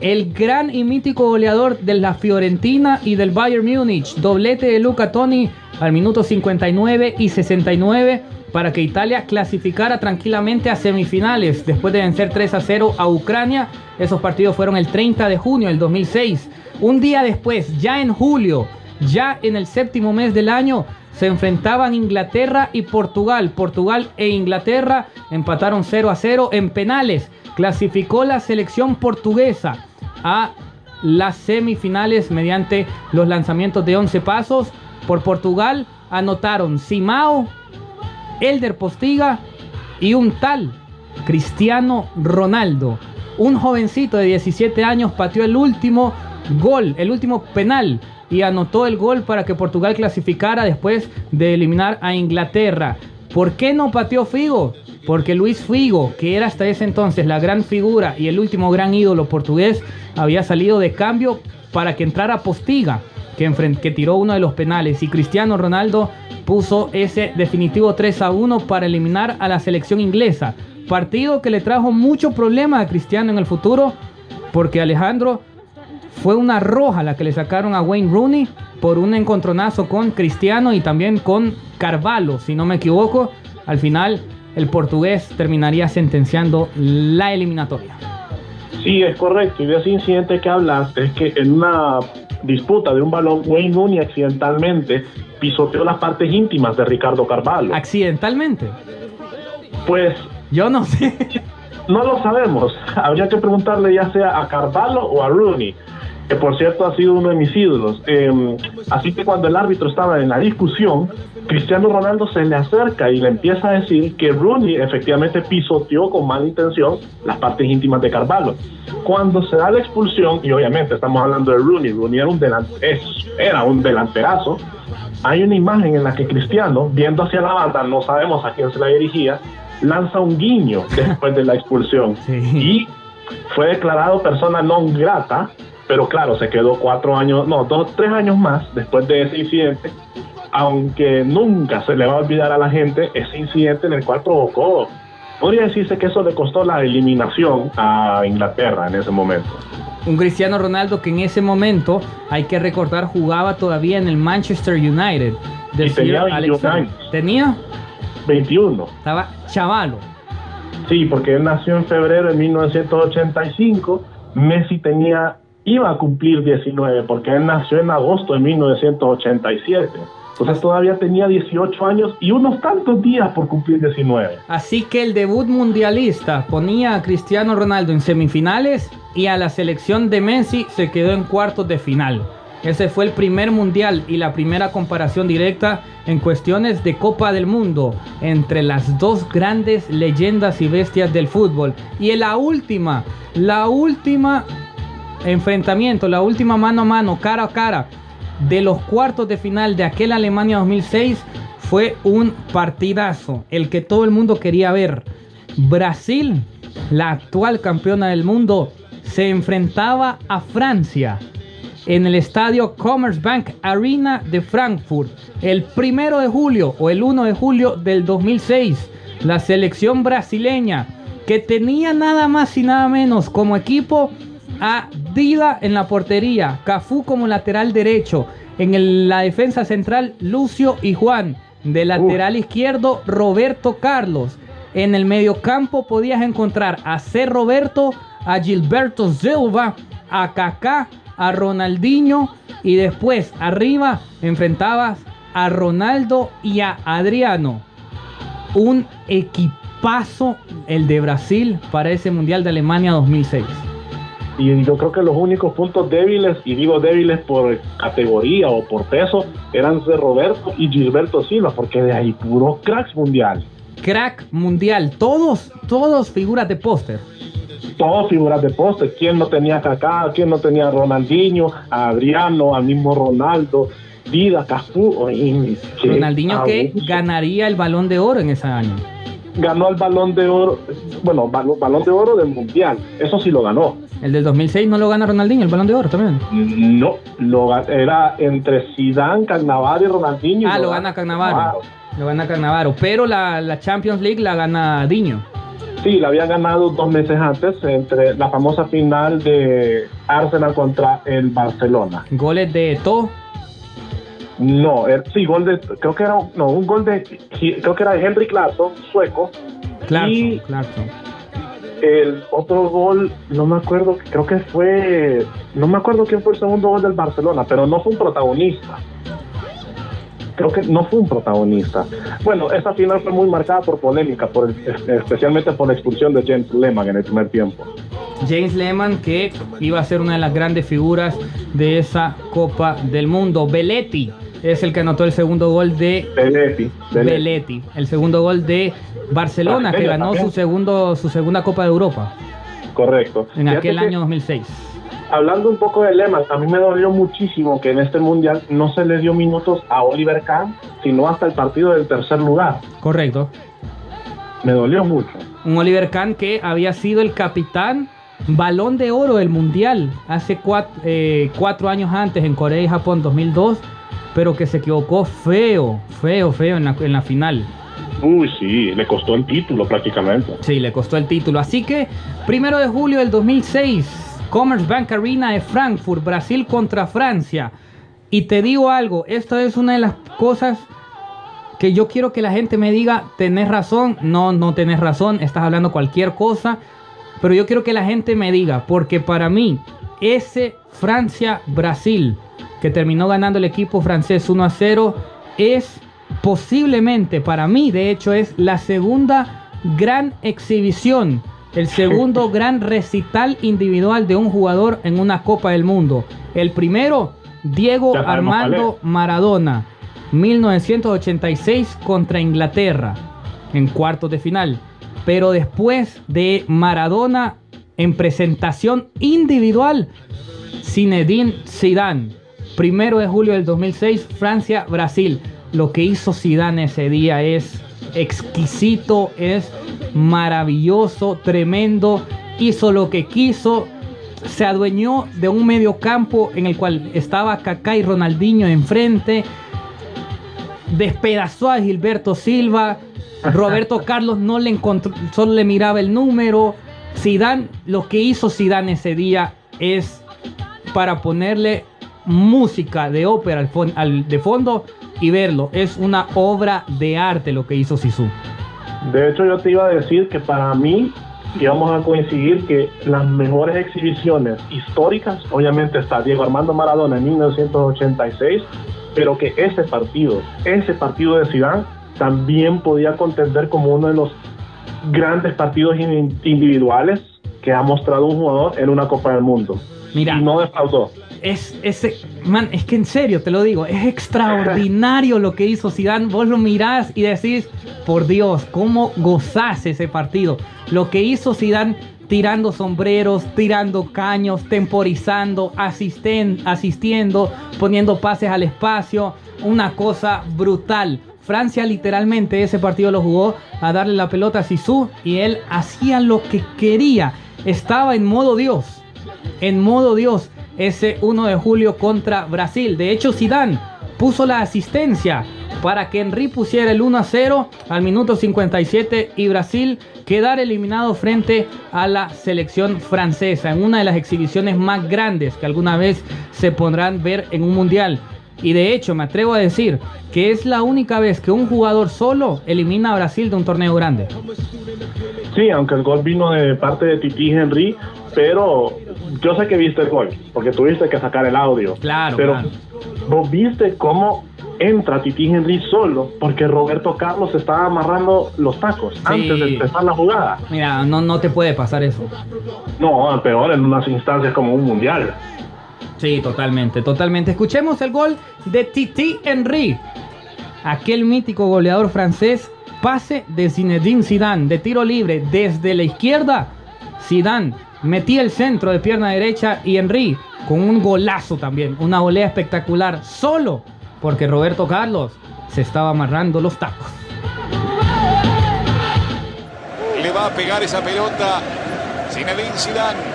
El gran y mítico goleador de la Fiorentina y del Bayern Múnich. Doblete de Luca Toni al minuto 59 y 69 para que Italia clasificara tranquilamente a semifinales después de vencer 3 a 0 a Ucrania. Esos partidos fueron el 30 de junio del 2006. Un día después, ya en julio, ya en el séptimo mes del año, se enfrentaban Inglaterra y Portugal. Portugal e Inglaterra empataron 0 a 0 en penales. Clasificó la selección portuguesa a las semifinales mediante los lanzamientos de 11 pasos. Por Portugal anotaron Simao, Elder Postiga y un tal Cristiano Ronaldo. Un jovencito de 17 años pateó el último gol, el último penal y anotó el gol para que Portugal clasificara después de eliminar a Inglaterra. ¿Por qué no pateó Figo? Porque Luis Figo, que era hasta ese entonces la gran figura y el último gran ídolo portugués, había salido de cambio para que entrara Postiga, que, tiró uno de los penales. Y Cristiano Ronaldo puso ese definitivo 3 a 1 para eliminar a la selección inglesa. Partido que le trajo mucho problema a Cristiano en el futuro, porque Alejandro fue una roja la que le sacaron a Wayne Rooney por un encontronazo con Cristiano y también con Carvalho, si no me equivoco. Al final, el portugués terminaría sentenciando la eliminatoria. Sí, es correcto. Y de ese incidente que hablaste, es que en una disputa de un balón, Wayne Rooney accidentalmente pisoteó las partes íntimas de Ricardo Carvalho. ¿Accidentalmente? Pues Yo no sé. no lo sabemos. Habría que preguntarle ya sea a Carvalho o a Rooney, que por cierto ha sido uno de mis ídolos. Eh, así que cuando el árbitro estaba en la discusión, Cristiano Ronaldo se le acerca y le empieza a decir que Rooney efectivamente pisoteó con mala intención las partes íntimas de Carvalho. Cuando se da la expulsión, y obviamente estamos hablando de Rooney, Rooney era un, es- era un delanterazo, hay una imagen en la que Cristiano, viendo hacia la banda, no sabemos a quién se la dirigía, lanza un guiño después de la expulsión. Sí. Y fue declarado persona non grata, pero claro, se quedó cuatro años, no, dos, tres años más después de ese incidente, aunque nunca se le va a olvidar a la gente ese incidente en el cual provocó, podría decirse que eso le costó la eliminación a Inglaterra en ese momento. Un Cristiano Ronaldo que en ese momento, hay que recordar, jugaba todavía en el Manchester United. del Y tenía Sir 21 Alex años. Tenía, 21. estaba chavalo. Sí, porque él nació en febrero de 1985. Messi tenía, iba a cumplir 19, porque él nació en agosto de 1987. Entonces todavía tenía 18 años y unos tantos días por cumplir 19. Así que el debut mundialista ponía a Cristiano Ronaldo en semifinales y a la selección de Messi se quedó en cuartos de final. Ese fue el primer mundial y la primera comparación directa en cuestiones de Copa del Mundo entre las dos grandes leyendas y bestias del fútbol. Y en la última, la última enfrentamiento, la última mano a mano, cara a cara de los cuartos de final de aquel Alemania 2006 fue un partidazo, el que todo el mundo quería ver. Brasil, la actual campeona del mundo, se enfrentaba a Francia en el estadio Commerzbank Arena de Frankfurt el primero de julio o el 1 de julio del 2006. La selección brasileña que tenía nada más y nada menos como equipo a Dida en la portería, Cafú como lateral derecho, en el- la defensa central Lucio y Juan, de lateral izquierdo Roberto Carlos. En el mediocampo podías encontrar a C. Roberto, a Gilberto Silva, a Kaká, a Ronaldinho y después arriba enfrentabas a Ronaldo y a Adriano. Un equipazo el de Brasil para ese Mundial de Alemania 2006. Y yo creo que los únicos puntos débiles, y digo débiles por categoría o por peso, eran de Roberto y Gilberto Silva, porque de ahí puro cracks mundial. Crack mundial, todos, todos figuras de póster. Todos figuras de poste. ¿Quién no tenía Kaká? ¿Quién no tenía Ronaldinho? A Adriano, al mismo Ronaldo, Vida, Cafú. Ronaldinho que ganaría el balón de oro en ese año. ganó el balón de oro, bueno, balón de oro del mundial. Eso sí lo ganó. El del 2006 no lo gana Ronaldinho, el balón de oro también. No, lo, era entre Zidane, Cannavaro y Ronaldinho. Ah, lo gana Cannavaro. Lo gana Cannavaro. Pero la, la Champions League la gana Diño. Sí, la había ganado dos meses antes, entre la famosa final de Arsenal contra el Barcelona. Goles de To. No, er- sí, gol de, creo que era, no, un gol de, creo que era Henry Clarkson, sueco. Clarkson, Y Clarkson. El otro gol, no me acuerdo, creo que fue, no me acuerdo quién fue el segundo gol del Barcelona, pero no fue un protagonista. Creo que no fue un protagonista. Bueno, esa final fue muy marcada por polémica, por el- especialmente por la expulsión de James Lehmann en el primer tiempo. James Lehmann, que iba a ser una de las grandes figuras de esa Copa del Mundo. Belletti es el que anotó el segundo gol de Belletti. Belletti. Belletti, el segundo gol de Barcelona, que ganó también. su segundo su segunda Copa de Europa Correcto. en Fíjate aquel que, año 2006. Hablando un poco de Lehmann, a mí me dolió muchísimo que en este mundial no se le dio minutos a Oliver Kahn, sino hasta el partido del tercer lugar. Correcto. Me dolió mucho. Un Oliver Kahn que había sido el capitán balón de oro del mundial hace cuatro, eh, cuatro años antes en Corea y Japón 2002, pero que se equivocó feo, feo, feo en la, en la final. Uy, sí, le costó el título prácticamente. Sí, le costó el título. Así que, primero de julio del 2006, Commerce Bank Arena de Frankfurt, Brasil contra Francia. Y te digo algo, esta es una de las cosas que yo quiero que la gente me diga, tenés razón, no, no tenés razón, estás hablando cualquier cosa, pero yo quiero que la gente me diga, porque para mí, ese Francia-Brasil, que terminó ganando el equipo francés 1 a 0, es posiblemente, para mí, de hecho, es la segunda gran exhibición, el segundo gran recital individual de un jugador en una Copa del Mundo. El primero, Diego Armando Maradona 1986 contra Inglaterra en cuartos de final. Pero después de Maradona en presentación individual, Zinedine Zidane. Primero de julio del 2006, Francia-Brasil. Lo que hizo Zidane ese día es exquisito, es maravilloso, tremendo. Hizo lo que quiso, se adueñó de un medio campo en el cual estaba Kaká y Ronaldinho enfrente despedazó a Gilberto Silva. Roberto Carlos no le encontró, solo le miraba el número. Zidane, lo que hizo Zidane ese día es para ponerle música de ópera de fondo y verlo. Es una obra de arte lo que hizo Sisu. De hecho, yo te iba a decir que para mí íbamos a coincidir que las mejores exhibiciones históricas, obviamente está Diego Armando Maradona en 1986 pero que ese partido, ese partido de Zidane también podía contender como uno de los grandes partidos individuales que ha mostrado un jugador en una Copa del Mundo. Mira, y no defraudó. Es, ese, man, es que en serio te lo digo, es extraordinario lo que hizo Zidane. Vos lo mirás y decís, por Dios, cómo gozás ese partido. Lo que hizo Zidane tirando sombreros, tirando caños, temporizando, asisten, asistiendo, poniendo pases al espacio. Una cosa brutal. Francia literalmente ese partido lo jugó a darle la pelota a Sisu y él hacía lo que quería. Estaba en modo Dios. En modo Dios. Ese 1 de julio contra Brasil. De hecho, Zidane puso la asistencia para que Henry pusiera el 1 a 0 al minuto 57 y Brasil quedara eliminado frente a la selección francesa en una de las exhibiciones más grandes que alguna vez se podrán ver en un mundial. Y de hecho me atrevo a decir que es la única vez que un jugador solo elimina a Brasil de un torneo grande. Sí, aunque el gol vino de parte de Titi Henry, pero yo sé que viste el gol, porque tuviste que sacar el audio. Claro, pero vos viste cómo entra Titi Henry solo porque Roberto Carlos estaba amarrando los tacos antes de empezar la jugada. Mira, no, no te puede pasar eso. No, peor en unas instancias como un mundial. Sí, totalmente, totalmente. Escuchemos el gol de Titi Henry, aquel mítico goleador francés. Pase de Zinedine Zidane de tiro libre desde la izquierda. Zidane metía el centro de pierna derecha y Henry con un golazo también, una volea espectacular, solo porque Roberto Carlos se estaba amarrando los tacos. Le va a pegar esa pelota Zinedine Zidane.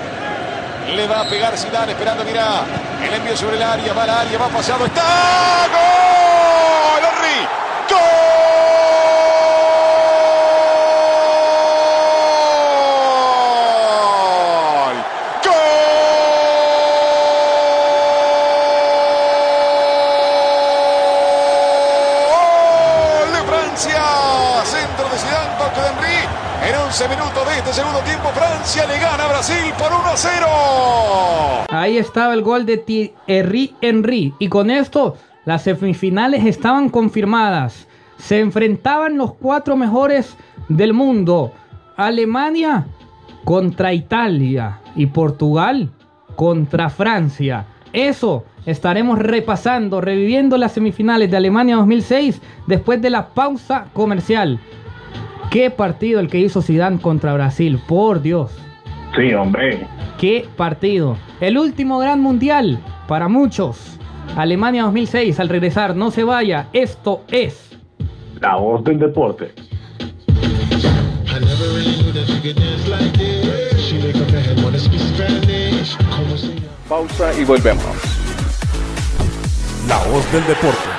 Le va a pegar Zidane esperando, mira, el envío sobre el área, va al área, va pasado, está gol, Henry, gol. minutos de este segundo tiempo, Francia le gana a Brasil por 1 a 0. Ahí estaba el gol de Thierry Henry. Y con esto, las semifinales estaban confirmadas. Se enfrentaban los cuatro mejores del mundo. Alemania contra Italia y Portugal contra Francia. Eso estaremos repasando, reviviendo las semifinales de Alemania 2006 después de la pausa comercial. Qué partido el que hizo Zidane contra Brasil, por Dios. Sí, hombre. Qué partido. El último gran mundial para muchos. Alemania 2006, al regresar, no se vaya. Esto es La voz del deporte. Pausa y volvemos. La voz del deporte.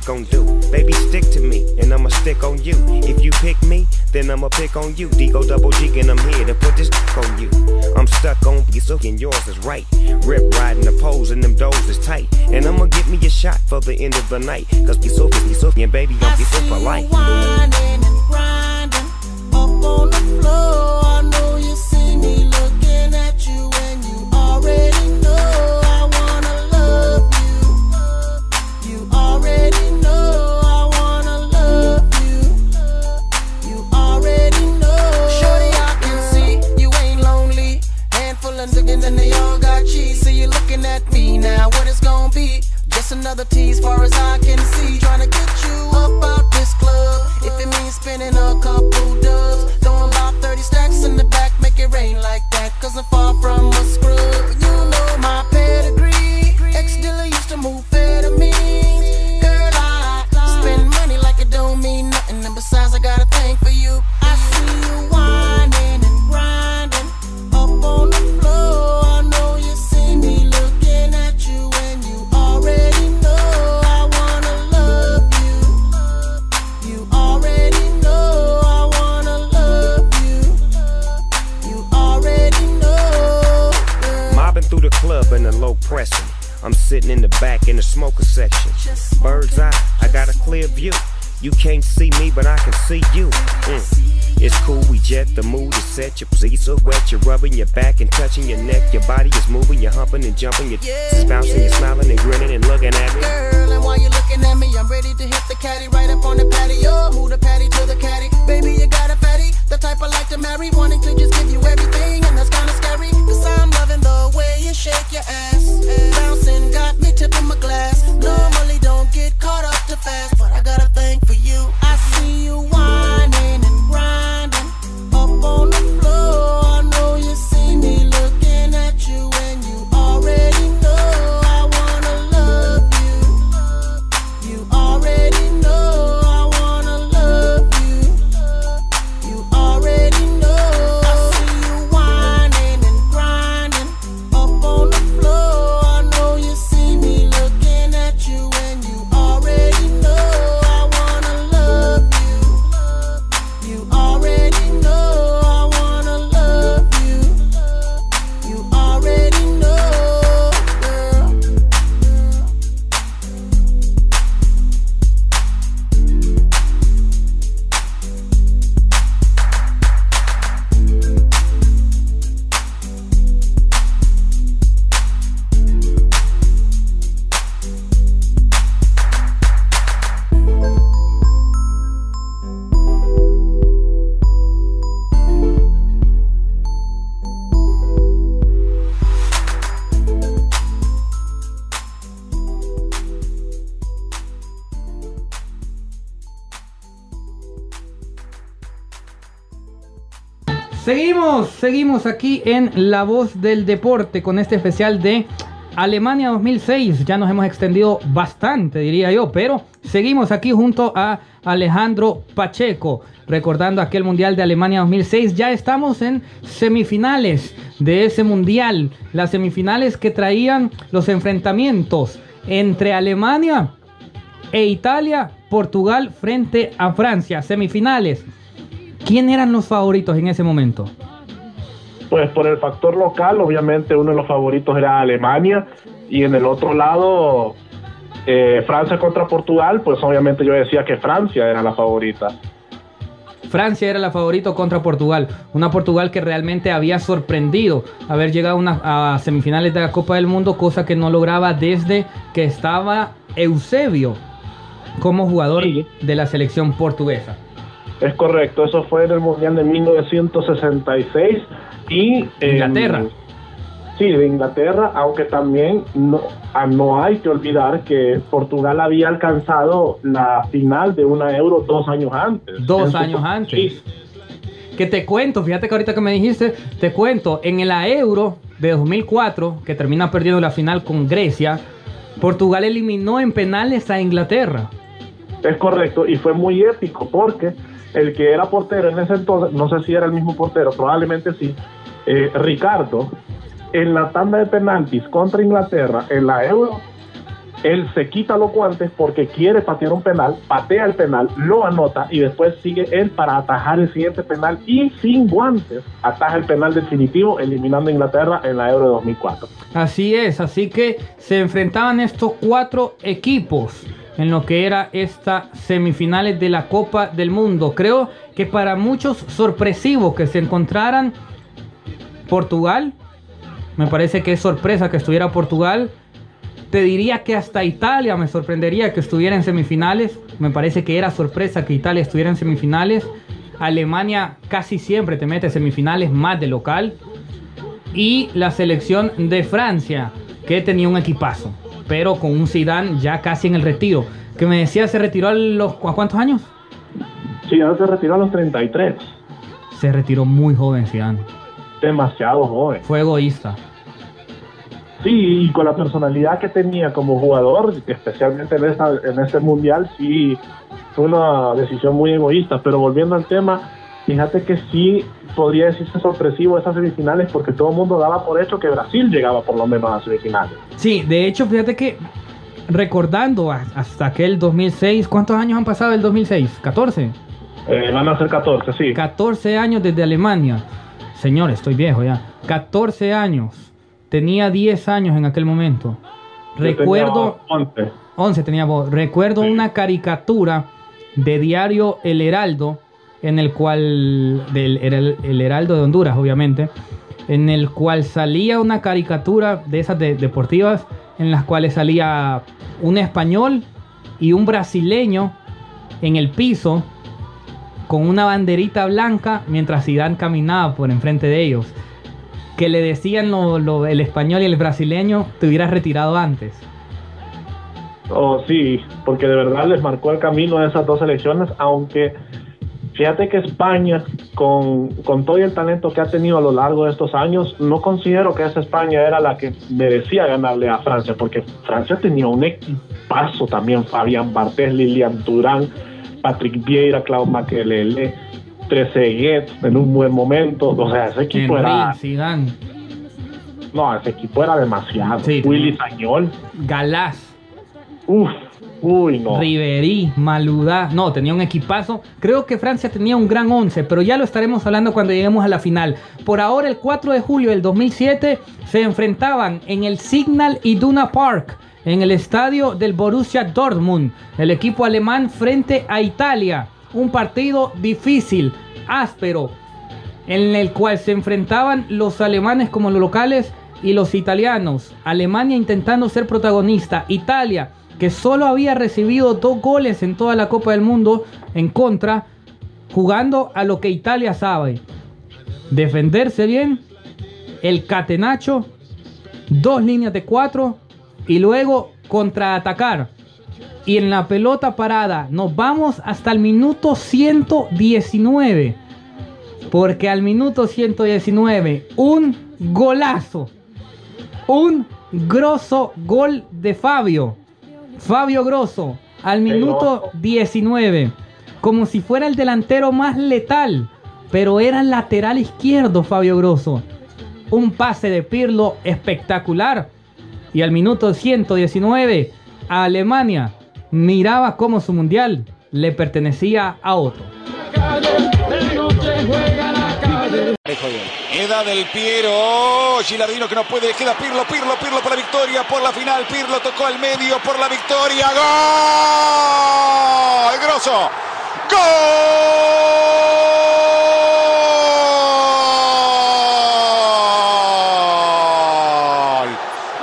it gon' do. Baby, stick to me, and I'ma stick on you. If you pick me, then I'ma pick on you. Digo double G, and I'm here to put this on you. I'm stuck on you, so and yours is right. Rip riding the poles, and them doors is tight. And I'ma get me a shot for the end of the night. Cause be so, be so, and baby, I'm be so for life. Seguimos, aquí en La Voz del Deporte con este especial de Alemania 2006. Ya nos hemos extendido bastante, diría yo, pero seguimos aquí junto a Alejandro Pacheco, recordando aquel Mundial de Alemania 2006. Ya estamos en semifinales de ese Mundial, las semifinales que traían los enfrentamientos entre Alemania e Italia, Portugal frente a Francia, semifinales. ¿Quién eran los favoritos en ese momento? pues por el factor local, obviamente uno de los favoritos era Alemania y en el otro lado eh, Francia contra Portugal, pues obviamente yo decía que Francia era la favorita. Francia era la favorita contra Portugal, una Portugal que realmente había sorprendido haber llegado una, a semifinales de la Copa del Mundo, cosa que no lograba desde que estaba Eusebio como jugador de la selección portuguesa. Es correcto, eso fue en el Mundial de 1966 y, eh, Inglaterra. Sí, de Inglaterra, aunque también no, ah, no hay que olvidar que Portugal había alcanzado la final de una euro dos años antes. Dos años antes. Que te cuento, fíjate que ahorita que me dijiste, te cuento, en la euro de 2004, que termina perdiendo la final con Grecia, Portugal eliminó en penales a Inglaterra. Es correcto, y fue muy épico porque el que era portero en ese entonces, no sé si era el mismo portero, probablemente sí, eh, Ricardo, en la tanda de penaltis contra Inglaterra en la Euro, él se quita los guantes porque quiere patear un penal, patea el penal, lo anota y después sigue él para atajar el siguiente penal y sin guantes ataja el penal definitivo eliminando a Inglaterra en la Euro de 2004. Así es, así que se enfrentaban estos cuatro equipos en lo que era esta semifinales de la Copa del Mundo. Creo que para muchos sorpresivo que se encontraran Portugal. Me parece que es sorpresa que estuviera Portugal. Te diría que hasta Italia me sorprendería que estuviera en semifinales. Me parece que era sorpresa que Italia estuviera en semifinales. Alemania casi siempre te mete semifinales más de local. Y la selección de Francia, que tenía un equipazo, pero con un Zidane ya casi en el retiro. Que me decía se retiró a los ¿a cuántos años? Sí, ya se retiró a los 33, Se retiró muy joven Zidane. demasiado joven. Fue egoísta. Sí, y con la personalidad que tenía como jugador, especialmente en, esta, en este mundial, sí fue una decisión muy egoísta. Pero volviendo al tema, fíjate que sí podría decirse sorpresivo esas semifinales porque todo el mundo daba por hecho que Brasil llegaba por lo menos a semifinales. Sí, de hecho, fíjate que recordando hasta aquel 2006, ¿cuántos años han pasado del 2006? 14. Eh, van a ser 14, sí. 14 años desde Alemania. Señor, estoy viejo ya. 14 años. Tenía 10 años en aquel momento. Yo tenía Recuerdo 11. 11 tenía voz. Recuerdo Sí. una caricatura de diario El Heraldo, en el cual, era el, Heraldo de Honduras, obviamente, en el cual salía una caricatura de esas de- deportivas, en las cuales salía un español y un brasileño en el piso con una banderita blanca mientras Zidane caminaba por enfrente de ellos. Que le decían lo- el español y el brasileño, te hubieras retirado antes. Oh, sí, porque de verdad les marcó el camino a esas dos elecciones, aunque fíjate que España, con, con todo el talento que ha tenido a lo largo de estos años, no considero que esa España era la que merecía ganarle a Francia, porque Francia tenía un equipazo también, Fabián Bartés, Lilian Turán, Patrick Vieira, Claude Makelele, Trezeguet en un buen momento, o sea, ese equipo Henry, era, Zidane, no, ese equipo era demasiado, Sí, Willy Sañol, Galás, uff, uy. Riverí, Maludá. No, tenía un equipazo. Creo que Francia tenía un gran 11, pero ya lo estaremos hablando cuando lleguemos a la final. Por ahora, el 4 de julio del 2007, se enfrentaban en el Signal Iduna Park, en el estadio del Borussia Dortmund, el equipo alemán frente a Italia. Un partido difícil, áspero, en el cual se enfrentaban los alemanes como los locales y los italianos. Alemania intentando ser protagonista. Italia, que solo había recibido dos goles en toda la Copa del Mundo en contra, jugando a lo que Italia sabe. Defenderse bien, el catenacho, dos líneas de cuatro y luego contraatacar. Y en la pelota parada nos vamos hasta el minuto 119. Porque al minuto 119, un golazo. Un grosso gol de Fabio. Fabio Grosso. Al minuto 19. Como si fuera el delantero más letal. Pero era el lateral izquierdo Fabio Grosso. Un pase de Pirlo espectacular. Y al minuto 119, a Alemania miraba como su mundial le pertenecía a otro. Queda del Piero. Gilardino que no puede. Queda Pirlo, Pirlo, Pirlo por la victoria. Por la final. Pirlo tocó al medio por la victoria. ¡Gol! Grosso. ¡Gol!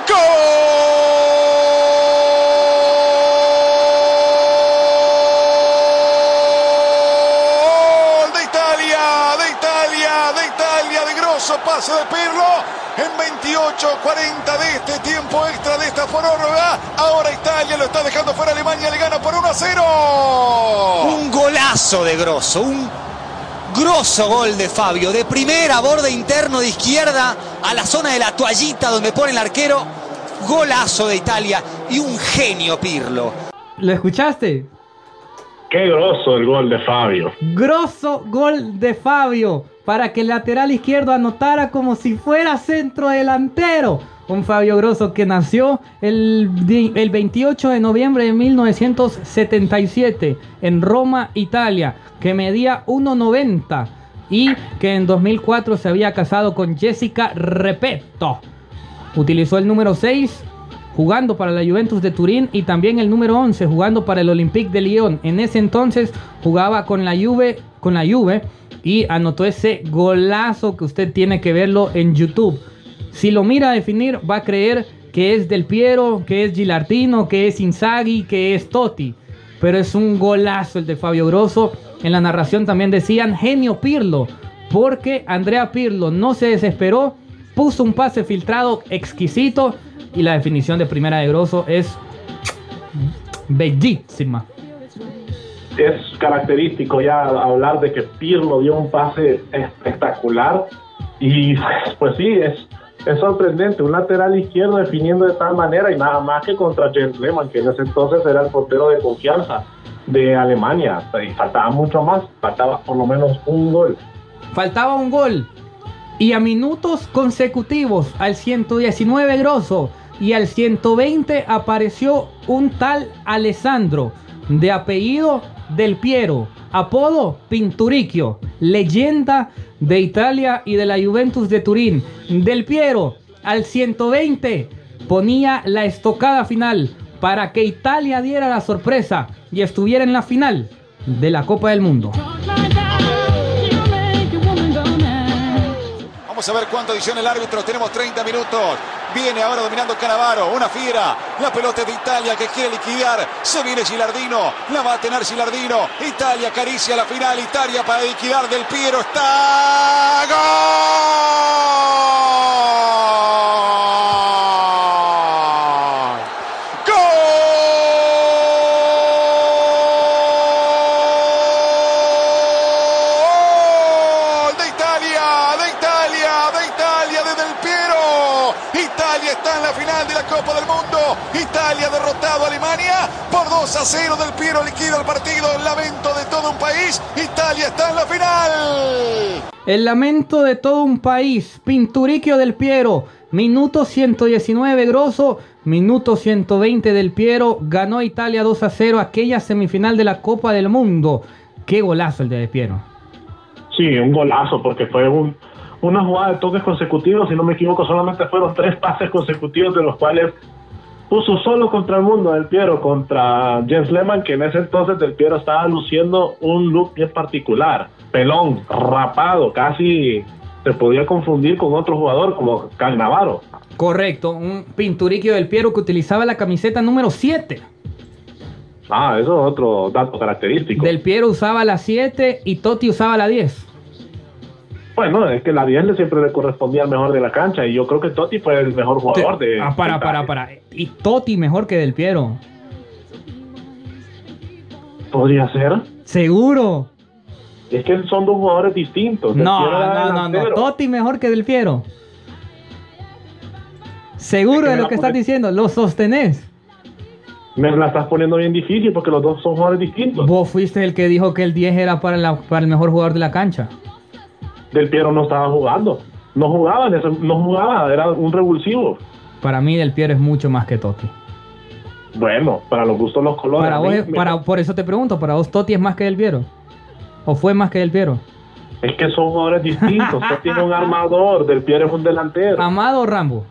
¡Gol! De Italia, de Italia, de Italia, de grosso pase de Pirlo en 28, 40 de este tiempo extra de esta prórroga. Ahora Italia lo está dejando fuera. Alemania le gana por 1 a 0. Un golazo de Grosso, un grosso gol de Fabio. De primera, borde interno de izquierda a la zona de la toallita donde pone el arquero. Golazo de Italia y un genio Pirlo. ¿Lo escuchaste? Qué grosso el gol de Fabio. Grosso gol de Fabio para que el lateral izquierdo anotara como si fuera centro delantero. Un Fabio Grosso que nació el, el 28 de noviembre de 1977 en Roma, Italia, que medía 1,90 y que en 2004 se había casado con Jessica Repetto. Utilizó el número 6 jugando para la Juventus de Turín y también el número 11 jugando para el Olympique de Lyon. En ese entonces jugaba con la Juve, con la Juve y anotó ese golazo que usted tiene que verlo en YouTube. Si lo mira a definir va a creer que es Del Piero, que es Gilardino, que es Inzaghi, que es Totti. Pero es un golazo el de Fabio Grosso. En la narración también decían genio Pirlo, porque Andrea Pirlo no se desesperó, puso un pase filtrado exquisito y la definición de primera de Grosso es bellísima. Es característico ya hablar de que Pirlo dio un pase espectacular y pues sí, es, es sorprendente, un lateral izquierdo definiendo de tal manera y nada más que contra Jens Lehmann, que en ese entonces era el portero de confianza de Alemania. Y faltaba mucho más, faltaba por lo menos un gol. Faltaba un gol. Y a minutos consecutivos, al 119 Grosso y al 120 apareció un tal Alessandro, de apellido Del Piero, apodo Pinturicchio, leyenda de Italia y de la Juventus de Turín. Del Piero, al 120, ponía la estocada final para que Italia diera la sorpresa y estuviera en la final de la Copa del Mundo. Vamos a ver cuánto adiciona el árbitro. Tenemos 30 minutos. Viene ahora dominando Canavaro. Una fiera. La pelota de Italia que quiere liquidar. Se viene Gilardino. La va a tener Gilardino. Italia acaricia la final. Italia para liquidar del Piero. Está. ¡Gol! ¡Gol! De Italia, de Italia, de Italia, de Del Piero. Italia está en la final de la Copa del Mundo. Italia derrotado a Alemania por 2 a 0. Del Piero liquida el partido. El lamento de todo un país. Italia está en la final. El lamento de todo un país. Pinturicchio del Piero. Minuto 119 Grosso. Minuto 120 del Piero. Ganó Italia 2 a 0 aquella semifinal de la Copa del Mundo. Qué golazo el de Del Piero. Sí, un golazo, porque fue un, una jugada de toques consecutivos, si no me equivoco, solamente fueron tres pases consecutivos, de los cuales puso solo contra el mundo Del Piero, contra Jens Lehmann, que en ese entonces Del Piero estaba luciendo un look bien particular, pelón, rapado, casi se podía confundir con otro jugador como Cagnavaro. Correcto, un Pinturicchio del Piero que utilizaba la camiseta número 7. Ah, eso es otro dato característico. Del Piero usaba la 7 y Totti usaba la 10. Bueno, es que la 10 le siempre le correspondía al mejor de la cancha y yo creo que Totti fue el mejor jugador de... Ah, para, para, para. Y Totti mejor que Del Piero. Podría ser. Seguro. Es que son dos jugadores distintos. Del No, no, no, no. Totti mejor que Del Piero. Seguro Es que de lo que estás diciendo. Lo sostenés. Me la estás poniendo bien difícil porque los dos son jugadores distintos. Vos fuiste el que dijo que el 10 era para, la- para el mejor jugador de la cancha. Del Piero no estaba jugando. No jugaba, no jugaba, era un revulsivo. Para mí Del Piero es mucho más que Totti. Bueno, para los gustos los colores. Para vos, mí es- me- para, por eso te pregunto, ¿para vos Totti es más que Del Piero? ¿O fue más que Del Piero? Es que son jugadores distintos. Usted tiene un armador, Del Piero es un delantero. ¿Amado o Rambo?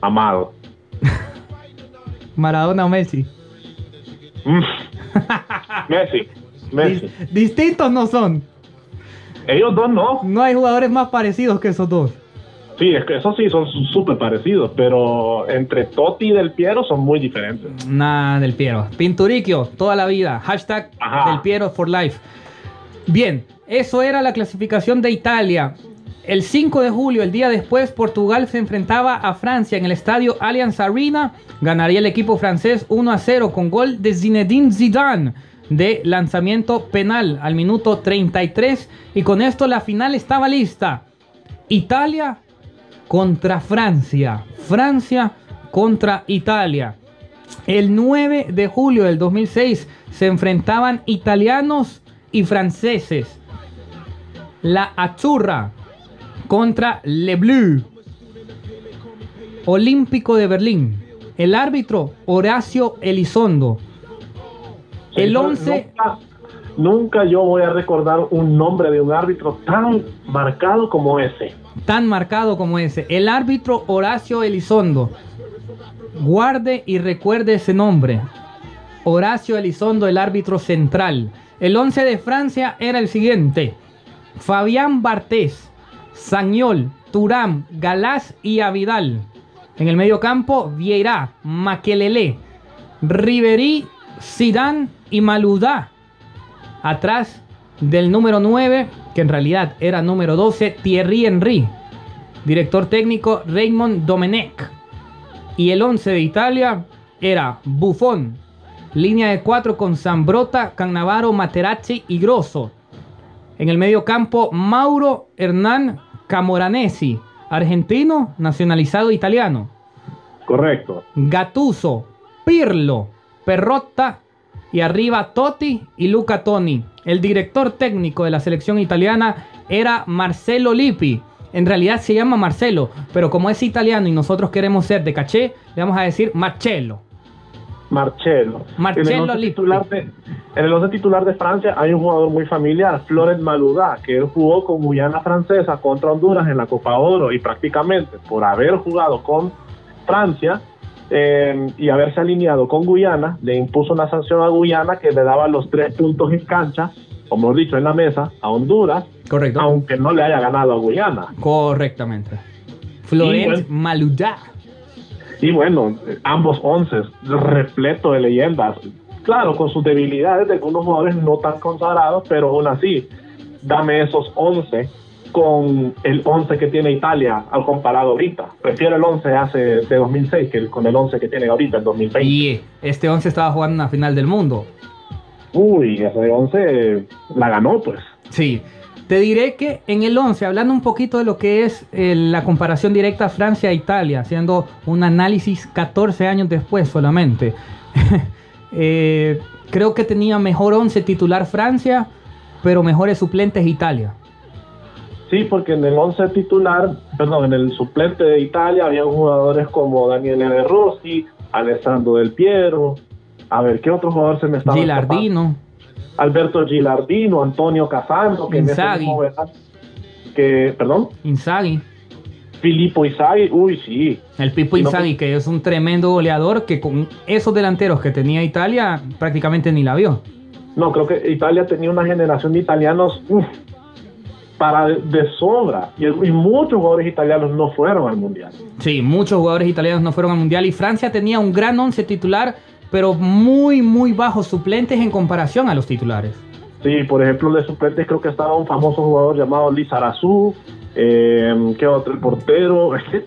Amado. Maradona o Messi. Mm. Messi. Messi. Dis- distintos no son. Ellos dos no. No hay jugadores más parecidos que esos dos. Sí, es que esos sí son súper parecidos, pero entre Totti y Del Piero son muy diferentes. Nada del Piero. Pinturicchio, toda la vida. Hashtag Ajá. del Piero for life. Bien, eso era la clasificación de Italia. El 5 de julio, el día después, Portugal se enfrentaba a Francia en el estadio Allianz Arena. Ganaría el equipo francés 1 a 0 con gol de Zinedine Zidane de lanzamiento penal al minuto 33. Y con esto la final estaba lista. Italia contra Francia. Francia contra Italia. El 9 de julio del 2006 se enfrentaban italianos y franceses. La Azzurra contra Le Bleu. Olímpico de Berlín. El árbitro Horacio Elizondo. El Eso 11 Nunca, nunca yo voy a recordar un nombre de un árbitro tan marcado como ese. tan marcado como ese. El árbitro Horacio Elizondo. Guarde y recuerde ese nombre. Horacio Elizondo, el árbitro central. El 11 de Francia era el siguiente. Fabián Bartés, Sañol, Turán, Galás y Avidal. En el medio campo, Vieira, Maquelele, Riverí, Zidane y Maludá. Atrás del número 9, que en realidad era número 12, Thierry Henry. Director técnico Raymond Domenech. Y el 11 de Italia era Buffon. Línea de 4 con Zambrota, Cannavaro, Materazzi y Grosso. En el medio campo, Mauro Hernán Camoranesi, argentino, nacionalizado italiano. Correcto. Gattuso, Pirlo, Perrotta y arriba Totti y Luca Toni. El director técnico de la selección italiana era Marcelo Lippi. En realidad se llama Marcelo, pero como es italiano y nosotros queremos ser de caché, le vamos a decir Marcello. Marcelo. Marcelo en el, once Lippi. titular de, en el once titular de Francia hay un jugador muy familiar, Florent Maludá, que él jugó con Guyana Francesa contra Honduras en la Copa Oro y prácticamente por haber jugado con Francia eh, y haberse alineado con Guyana, le impuso una sanción a Guyana que le daba los tres puntos en cancha, como he dicho en la mesa, a Honduras, Correcto. aunque no le haya ganado a Guyana. Correctamente. Florent bueno. Maludá. Y bueno, ambos once, repleto de leyendas. Claro, con sus debilidades de algunos jugadores no tan consagrados, pero aún así, dame esos 11 con el 11 que tiene Italia al comparado ahorita. Prefiero el 11 hace de 2006 que el- con el 11 que tiene ahorita, el 2020. Y este 11 estaba jugando una final del mundo. Uy, ese 11 la ganó, pues. Sí. Te diré que en el 11, hablando un poquito de lo que es eh, la comparación directa Francia-Italia, haciendo un análisis 14 años después solamente, eh, creo que tenía mejor 11 titular Francia, pero mejores suplentes Italia. Sí, porque en el 11 titular, perdón, en el suplente de Italia había jugadores como Daniele De Rossi, Alessandro Del Piero. A ver, ¿qué otro jugador se me estaba escapando? Gilardino, Alberto Gilardino, Antonio Casano, que en ese Inzaghi. que, perdón, Inzaghi, Filippo Inzaghi, uy, sí, el Pipo no- Inzaghi, que es un tremendo goleador que con esos delanteros que tenía Italia prácticamente ni la vio. no, creo que Italia tenía una generación de italianos uf, para de, sobra, y, y muchos jugadores italianos no fueron al Mundial. Sí, muchos jugadores italianos no fueron al mundial y Francia tenía un gran once titular, pero muy, muy bajos suplentes en comparación a los titulares. Sí, por ejemplo, de suplentes creo que estaba un famoso jugador llamado Lizarazu, eh, ¿qué otro? El portero, es que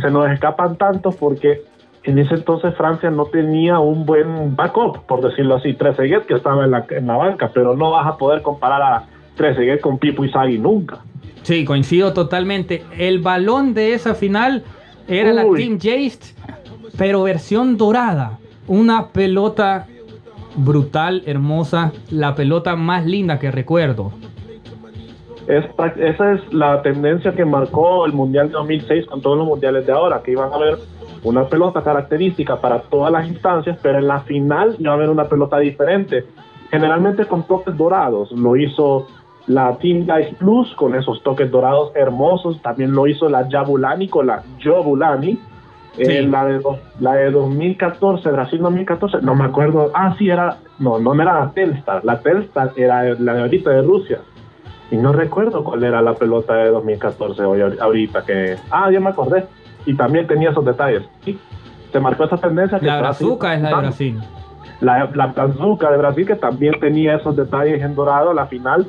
se nos escapan tantos porque en ese entonces Francia no tenía un buen backup, por decirlo así, Trezeguet que estaba en la, en la banca, pero no vas a poder comparar a Trezeguet con Pipo Izagui nunca. Sí, coincido totalmente. El balón de esa final era la Uy. Team Jace, pero versión dorada. Una pelota brutal, hermosa, la pelota más linda que recuerdo. Es, esa es la tendencia que marcó el Mundial de 2006 con todos los mundiales de ahora, que iban a haber una pelota característica para todas las instancias, pero en la final iba a haber una pelota diferente, generalmente con toques dorados. Lo hizo la Team Guys Plus con esos toques dorados hermosos, también lo hizo la Jabulani con la Jobulani. Sí. Eh, la, de, la de 2014, Brasil 2014, no me acuerdo. Ah, sí, era. No, no era la Telstar. La Telstar era la de ahorita de Rusia. Y no recuerdo cuál era la pelota de 2014 hoy, ahorita que... Ah, ya me acordé. Y también tenía esos detalles. Sí, se marcó esa tendencia. que La brazuca es la de Brasil. La, la Brazuca de Brasil que también tenía esos detalles en dorado la final.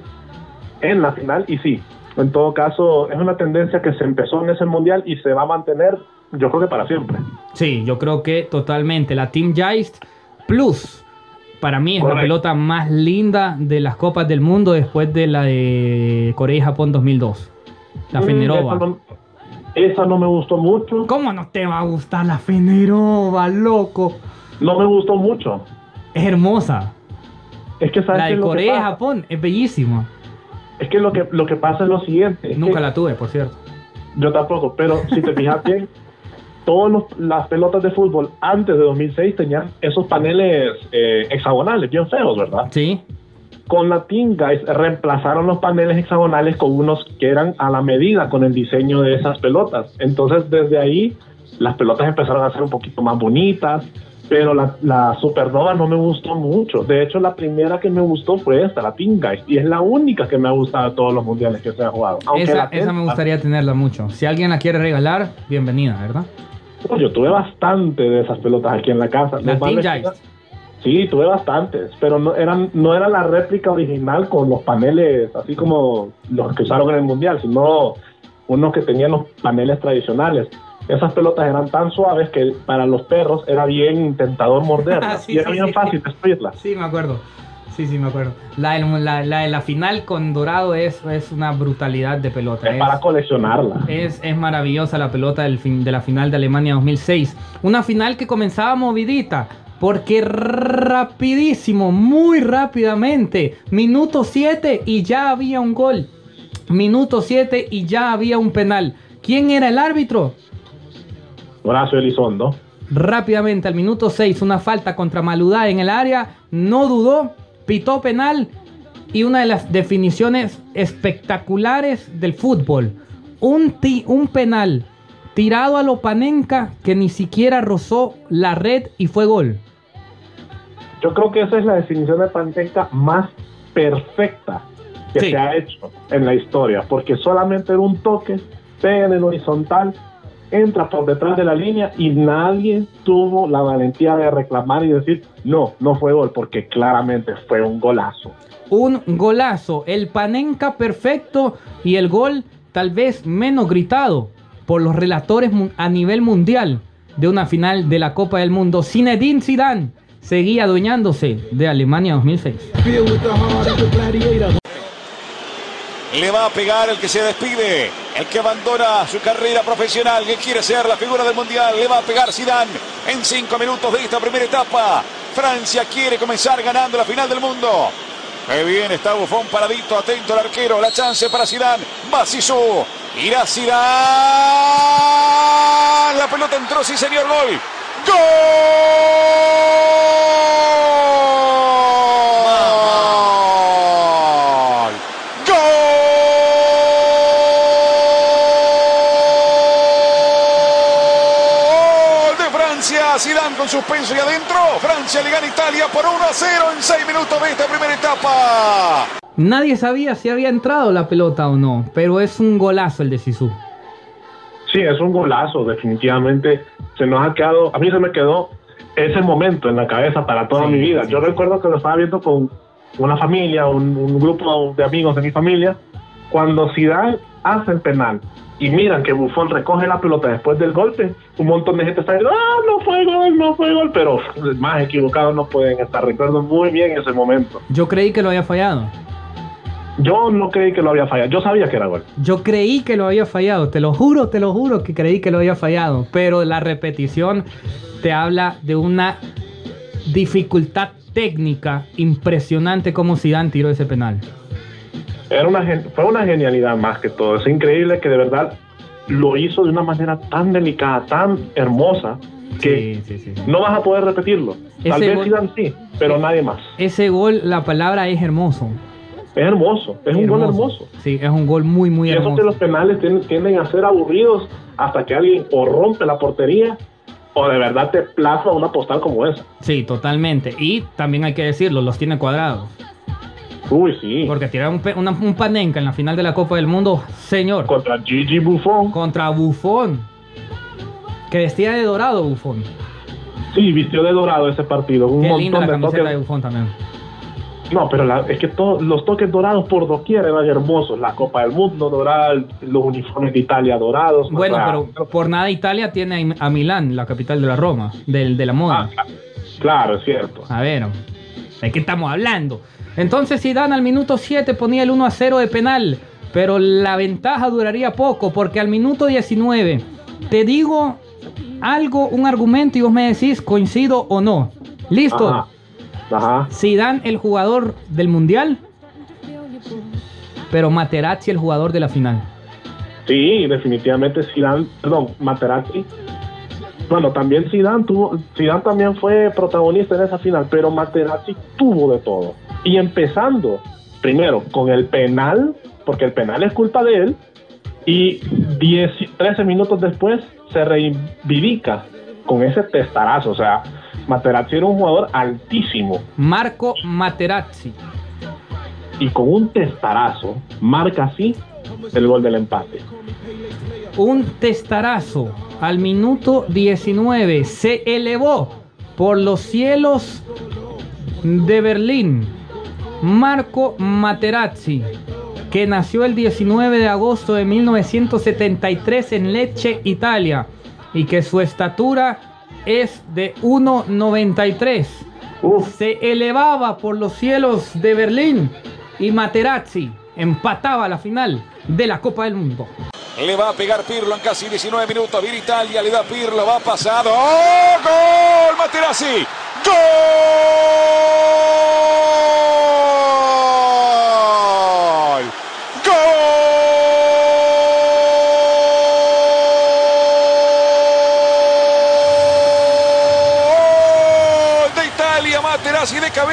En la final. Y sí, En todo caso, es una tendencia que se empezó en ese mundial y se va a mantener, yo creo que para siempre. Sí, yo creo que totalmente. La Team Geist Plus, para mí es la pelota más linda de las Copas del Mundo después de la de Corea y Japón 2002. La Mm, Fenerova. Esa no, esa no me gustó mucho. ¿Cómo no te va a gustar la Fenerova, loco? No me gustó mucho. Es hermosa. Es que sabes La de que Corea y? Japón es bellísima. Es que lo que lo que pasa es lo siguiente. es Nunca la tuve, por cierto. Yo tampoco, pero si te fijas bien, todas las pelotas de fútbol antes de 2006 tenían esos paneles eh, hexagonales, bien feos, ¿verdad? Sí. Con la Team Guys reemplazaron los paneles hexagonales con unos que eran a la medida con el diseño de esas pelotas. Entonces, desde ahí, las pelotas empezaron a ser un poquito más bonitas, pero la, la Supernova no me gustó mucho. De hecho, la primera que me gustó fue esta, la Team Guys, y es la única que me ha gustado de todos los mundiales que se han jugado. Esa, la esa me gustaría tenerla mucho. Si alguien la quiere regalar, bienvenida, ¿verdad? Oh, Yo tuve bastante de esas pelotas aquí en la casa. La Geist. vecinos- Sí, tuve bastantes, pero no eran no era la réplica original con los paneles así como los que usaron en el mundial, sino unos que tenían los paneles tradicionales. Esas pelotas eran tan suaves que para los perros era bien tentador morderlas Ah, sí, y era sí, bien sí. fácil destruirlas. Sí, me acuerdo. Sí, sí, me acuerdo. La, del- la, la de la final con Dorado es, es una brutalidad de pelota. Es Es, para coleccionarla. es, es maravillosa la pelota del fin, de la final de Alemania 2006. Una final que comenzaba movidita. Porque rapidísimo, muy rápidamente. Minuto 7 y ya había un gol. Minuto 7 y ya había un penal. ¿Quién era el árbitro? Horacio Elizondo. Rápidamente al minuto 6, una falta contra Maludá en el área. No dudó, pitó penal. Y una de las definiciones espectaculares del fútbol. Un, ti- un penal tirado a lo Panenka que ni siquiera rozó la red y fue gol. Yo creo que esa es la definición de Pantenka más perfecta que Sí. se ha hecho en la historia, porque solamente era un toque, pega en el horizontal, entra por detrás de la línea y nadie tuvo la valentía de reclamar y decir, no, no fue gol, porque claramente fue un golazo. Un golazo, el Panenka perfecto y el gol tal vez menos gritado por los relatores a nivel mundial de una final de la Copa del Mundo. Zinedine Zidane seguía adueñándose de Alemania 2006. Le va a pegar el que se despide, el que abandona su carrera profesional, que quiere ser la figura del mundial. Le va a pegar Zidane en cinco minutos de esta primera etapa. Francia quiere comenzar ganando la final del mundo. Qué bien está Buffon paradito, atento al arquero. La chance para Zidane. Va Zizou. Irá Zidane. La pelota entró, sí señor, gol. ¡Gol! ¡Gol de Francia! Zidane con suspenso y adentro. Francia le gana a Italia por 1 a 0 en 6 minutos de esta primera etapa. Nadie sabía si había entrado la pelota o no, pero es un golazo el de Sisu. Sí, es un golazo, definitivamente. Se nos ha quedado, a mí se me quedó ese momento en la cabeza para toda Sí, mi vida. sí, Yo sí. recuerdo que lo estaba viendo con una familia, un, un grupo de amigos de mi familia, cuando Zidane hace el penal y miran que Buffon recoge la pelota después del golpe, un montón de gente está diciendo, ah, no fue gol, no fue gol, pero más equivocados no pueden estar. Recuerdo muy bien ese momento. Yo creí que lo había fallado. Yo no creí que lo había fallado, yo sabía que era gol. Yo creí que lo había fallado, te lo juro, te lo juro que creí que lo había fallado, pero la repetición te habla de una dificultad técnica impresionante como Zidane tiró ese penal. Era una, fue una genialidad más que todo. Es increíble que de verdad lo hizo de una manera tan delicada, tan hermosa, que Sí, sí, sí. no vas a poder repetirlo. Tal Ese vez gol- Zidane sí, pero nadie más. Ese gol, la palabra es hermoso. Es hermoso, es un gol hermoso. Sí, es un gol muy, muy y eso que los hermoso. penales tienden, tienden a ser aburridos hasta que alguien o rompe la portería o de verdad te plasma una postal como esa. Sí, totalmente. Y también hay que decirlo, los tiene cuadrados. Uy, sí. Porque tirar un, una- un panenca en la final de la Copa del Mundo, señor, Contra Gigi Buffon. contra Buffon. Que vestía de dorado Buffon. Sí, vistió de dorado ese partido. Un Qué montón linda la de camiseta toques. de Buffon también. No, pero la- es que todos los toques dorados por doquier eran hermosos. La Copa del Mundo dorada, los uniformes de Italia dorados. o Bueno, sea, pero por nada Italia tiene a Milán, la capital de la Roma, del, de la moda. ah, claro, es cierto. A ver, ¿de qué estamos hablando? Entonces Zidane al minuto 7 ponía el 1 a 0 de penal, pero la ventaja duraría poco porque al minuto 19 te digo algo, un argumento y vos me decís coincido o no. ¿Listo? Ajá. Ajá. Zidane el jugador del mundial, pero Materazzi el jugador de la final. Sí, definitivamente Zidane, perdón, Materazzi. Bueno, también Zidane tuvo, Zidane también fue protagonista en esa final, pero Materazzi tuvo de todo. Y empezando, primero, con el penal, porque el penal es culpa de él, y 10, 13 minutos después se reivindica con ese testarazo. O sea, Materazzi era un jugador altísimo Marco Materazzi. y con un testarazo marca así el gol del empate. un testarazo al minuto 19 se elevó por los cielos de Berlín. Marco Materazzi, que nació el 19 de agosto de 1973 en Lecce, Italia, y que su estatura es de 1,93. Uf, Se elevaba por los cielos de Berlín y Materazzi empataba la final de la Copa del Mundo. Le va a pegar Pirlo en casi 19 minutos. Viene Italia, le da Pirlo, va pasado. ¡Oh, ¡Gol! Materazzi. ¡Gol!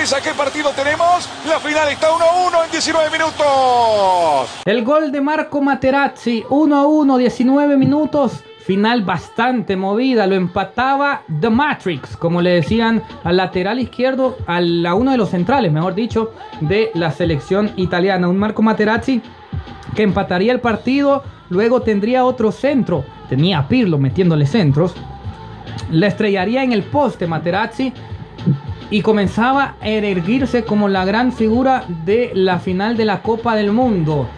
Cabeza. ¿Qué partido tenemos? La final está 1-1 en 19 minutos. El gol de Marco Materazzi, 1 a 1, 19 minutos. Final bastante movida, lo empataba The Matrix, como le decían al lateral izquierdo, a uno de los centrales, mejor dicho, de la selección italiana. Un Marco Materazzi que empataría el partido, luego tendría otro centro, tenía Pirlo metiéndole centros, la estrellaría en el poste Materazzi y comenzaba a erguirse como la gran figura de la final de la Copa del Mundo.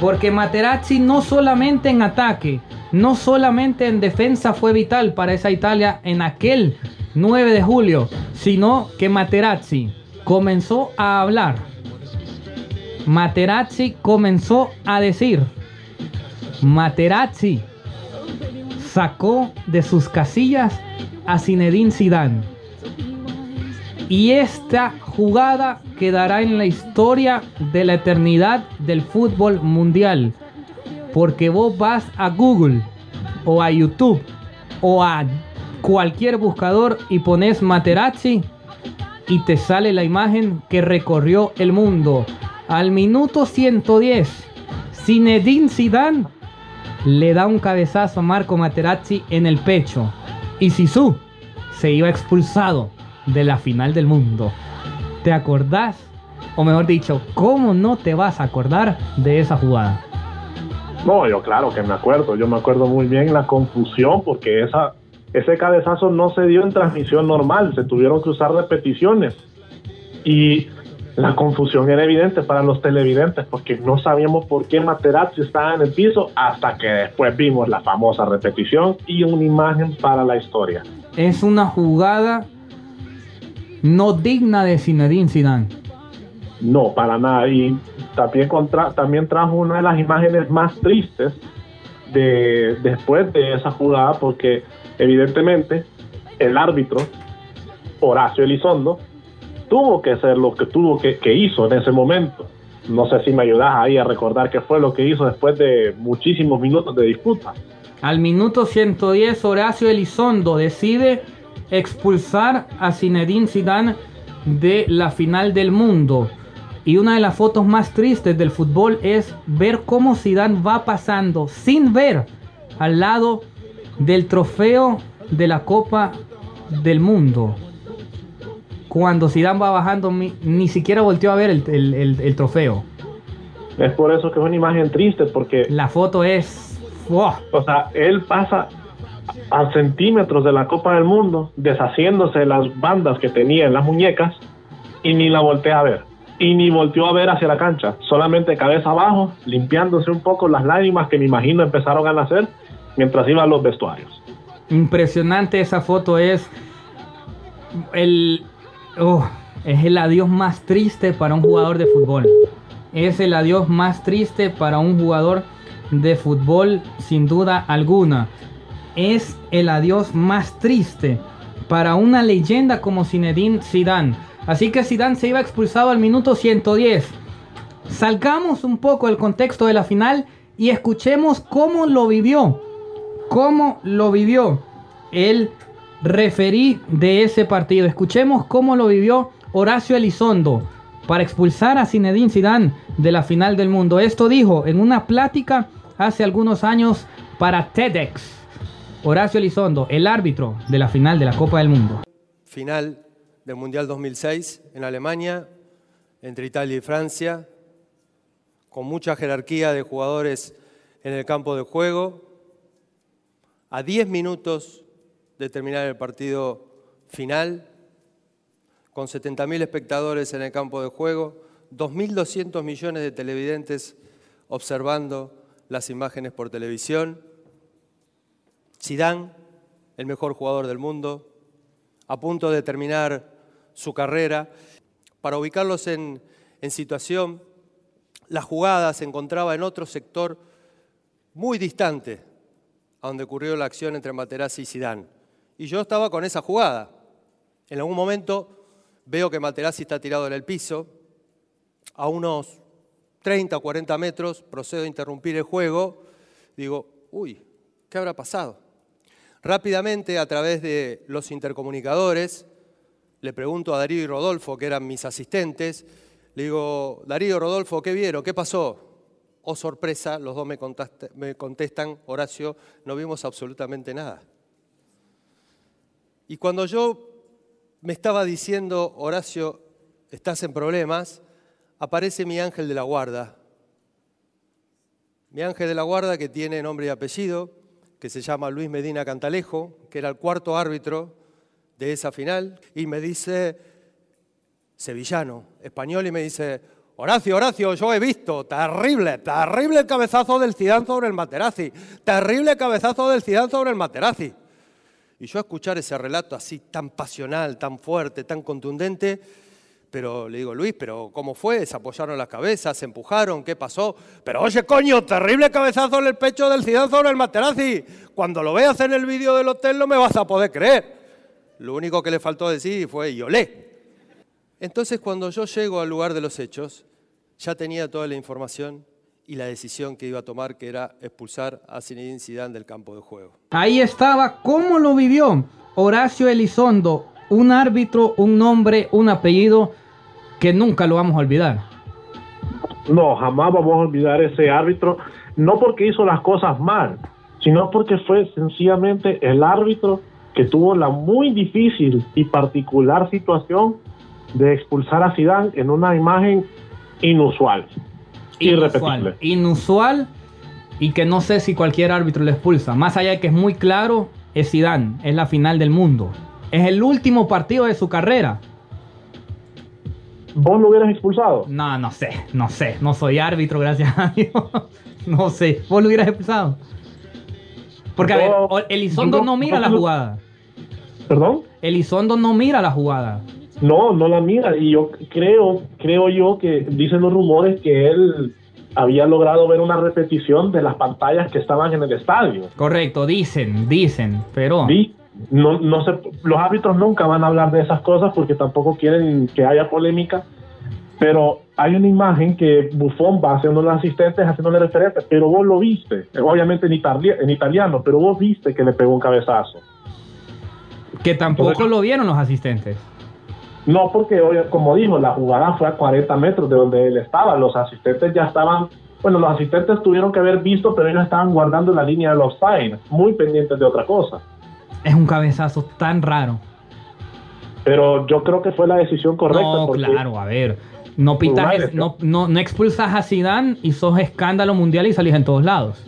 Porque Materazzi no solamente en ataque, no solamente en defensa fue vital para esa Italia en aquel 9 de julio, sino que Materazzi comenzó a hablar. Materazzi comenzó a decir. Materazzi sacó de sus casillas a Zinedine Zidane. Y esta jugada quedará en la historia de la eternidad del fútbol mundial. Porque vos vas a Google o a YouTube o a cualquier buscador y pones Materazzi y te sale la imagen que recorrió el mundo. Al minuto 110, Zinedine Zidane le da un cabezazo a Marco Materazzi en el pecho. Y Sisu se iba expulsado de la final del mundo. ¿Te acordás? O mejor dicho, ¿cómo no te vas a acordar de esa jugada? No, yo claro que me acuerdo, yo me acuerdo muy bien la confusión porque esa, ese cabezazo no se dio en transmisión normal, se tuvieron que usar repeticiones y la confusión era evidente para los televidentes porque no sabíamos por qué Materazzi estaba en el piso hasta que después vimos la famosa repetición y una imagen para la historia. Es una jugada no digna de Zinedine Zidane. No, para nada. Y también, contra, también trajo una de las imágenes más tristes de, después de esa jugada, porque evidentemente el árbitro, Horacio Elizondo, tuvo que hacer lo que tuvo que, que hizo en ese momento. No sé si me ayudas ahí a recordar qué fue lo que hizo después de muchísimos minutos de disputa. Al minuto 110, Horacio Elizondo decide expulsar a Zinedine Zidane de la final del mundo. Y una de las fotos más tristes del fútbol es ver cómo Zidane va pasando sin ver al lado del trofeo de la Copa del Mundo. Cuando Zidane va bajando, ni, siquiera volteó a ver el, el- el- el trofeo. Es por eso que es una imagen triste, porque La foto es... O sea, él pasa a centímetros de la Copa del Mundo, deshaciéndose de las bandas que tenía en las muñecas y ni la voltea a ver. y ni volteó a ver hacia la cancha, solamente cabeza abajo, limpiándose un poco las lágrimas que me imagino empezaron a nacer mientras iban los vestuarios. Impresionante esa foto es el oh, es el adiós más triste para un jugador de fútbol. Es el adiós más triste para un jugador de fútbol sin duda alguna. Es el adiós más triste para una leyenda como Zinedine Zidane. Así que Zidane se iba expulsado al minuto 110. Salgamos un poco del contexto de la final y escuchemos cómo lo vivió. Cómo lo vivió el referí de ese partido. Escuchemos cómo lo vivió Horacio Elizondo para expulsar a Zinedine Zidane de la final del mundo. Esto dijo en una plática hace algunos años para TEDx. Horacio Elizondo, el árbitro de la final de la Copa del Mundo. final del Mundial 2006 en Alemania, entre Italia y Francia, con mucha jerarquía de jugadores en el campo de juego, a 10 minutos de terminar el partido final, con 70.000 espectadores en el campo de juego, 2.200 millones de televidentes observando las imágenes por televisión, Zidane, el mejor jugador del mundo, a punto de terminar su carrera. Para ubicarlos en, situación, la jugada se encontraba en otro sector muy distante a donde ocurrió la acción entre Materazzi y Zidane. Y yo estaba con esa jugada. En algún momento veo que Materazzi está tirado en el piso, a unos 30 o 40 metros, procedo a interrumpir el juego, digo, uy, ¿qué habrá pasado? Rápidamente, a través de los intercomunicadores, le pregunto a Darío y Rodolfo, que eran mis asistentes, le digo, Darío, Rodolfo, ¿qué vieron? ¿Qué pasó? Oh, sorpresa, los dos me, me contestan, Horacio, no vimos absolutamente nada. Y cuando yo me estaba diciendo, Horacio, estás en problemas, aparece mi ángel de la guarda. Mi ángel de la guarda que tiene nombre y apellido, que se llama Luis Medina Cantalejo, que era el cuarto árbitro de esa final, y me dice, sevillano, español, y me dice, Horacio, Horacio, yo he visto, terrible, terrible el cabezazo del Zidane sobre el Materazzi, terrible cabezazo del Zidane sobre el Materazzi. Y yo escuchar ese relato así tan pasional, tan fuerte, tan contundente, pero le digo, Luis, pero ¿cómo fue? ¿Se apoyaron las cabezas? ¿Se empujaron? ¿Qué pasó? Pero oye, coño, terrible cabezazo en el pecho del Zidane sobre el Materazzi. Cuando lo veas en el vídeo del hotel no me vas a poder creer. Lo único que le faltó decir fue, y olé. Entonces cuando yo llego al lugar de los hechos, ya tenía toda la información y la decisión que iba a tomar, que era expulsar a Zinedine Zidane del campo de juego. Ahí estaba cómo lo vivió Horacio Elizondo, un árbitro, un nombre, un apellido que nunca lo vamos a olvidar. No, jamás vamos a olvidar ese árbitro, no porque hizo las cosas mal, sino porque fue sencillamente el árbitro que tuvo la muy difícil y particular situación de expulsar a Zidane en una imagen inusual, irrepetible. Inusual, inusual y que no sé si cualquier árbitro le expulsa. Más allá de que es muy claro, es Zidane, es la final del mundo. Es el último partido de su carrera. ¿Vos lo hubieras expulsado? No, no sé, no sé. No soy árbitro, gracias a Dios. No sé. ¿Vos lo hubieras expulsado? Porque, a ver, Elizondo no mira la jugada. ¿Perdón? Elizondo no mira la jugada. No, no la mira. Y yo creo, creo yo que dicen los rumores que él había logrado ver una repetición de las pantallas que estaban en el estadio. Correcto, dicen, dicen, pero... no, no sé, los árbitros nunca van a hablar de esas cosas porque tampoco quieren que haya polémica. Pero hay una imagen que Buffon va haciendo los asistentes, haciéndole referencia, pero vos lo viste, obviamente en, itali- en italiano, pero vos viste que le pegó un cabezazo. Que tampoco Entonces- lo vieron los asistentes. No, porque como dijo, la jugada fue a 40 metros de donde él estaba. Los asistentes ya estaban, bueno, los asistentes tuvieron que haber visto, pero ellos estaban guardando la línea de los signs, muy pendientes de otra cosa. Es un cabezazo tan raro. Pero yo creo que fue la decisión correcta. No, claro, a ver. No pitas, no, no, no expulsas a Zidane y sos escándalo mundial y salís en todos lados.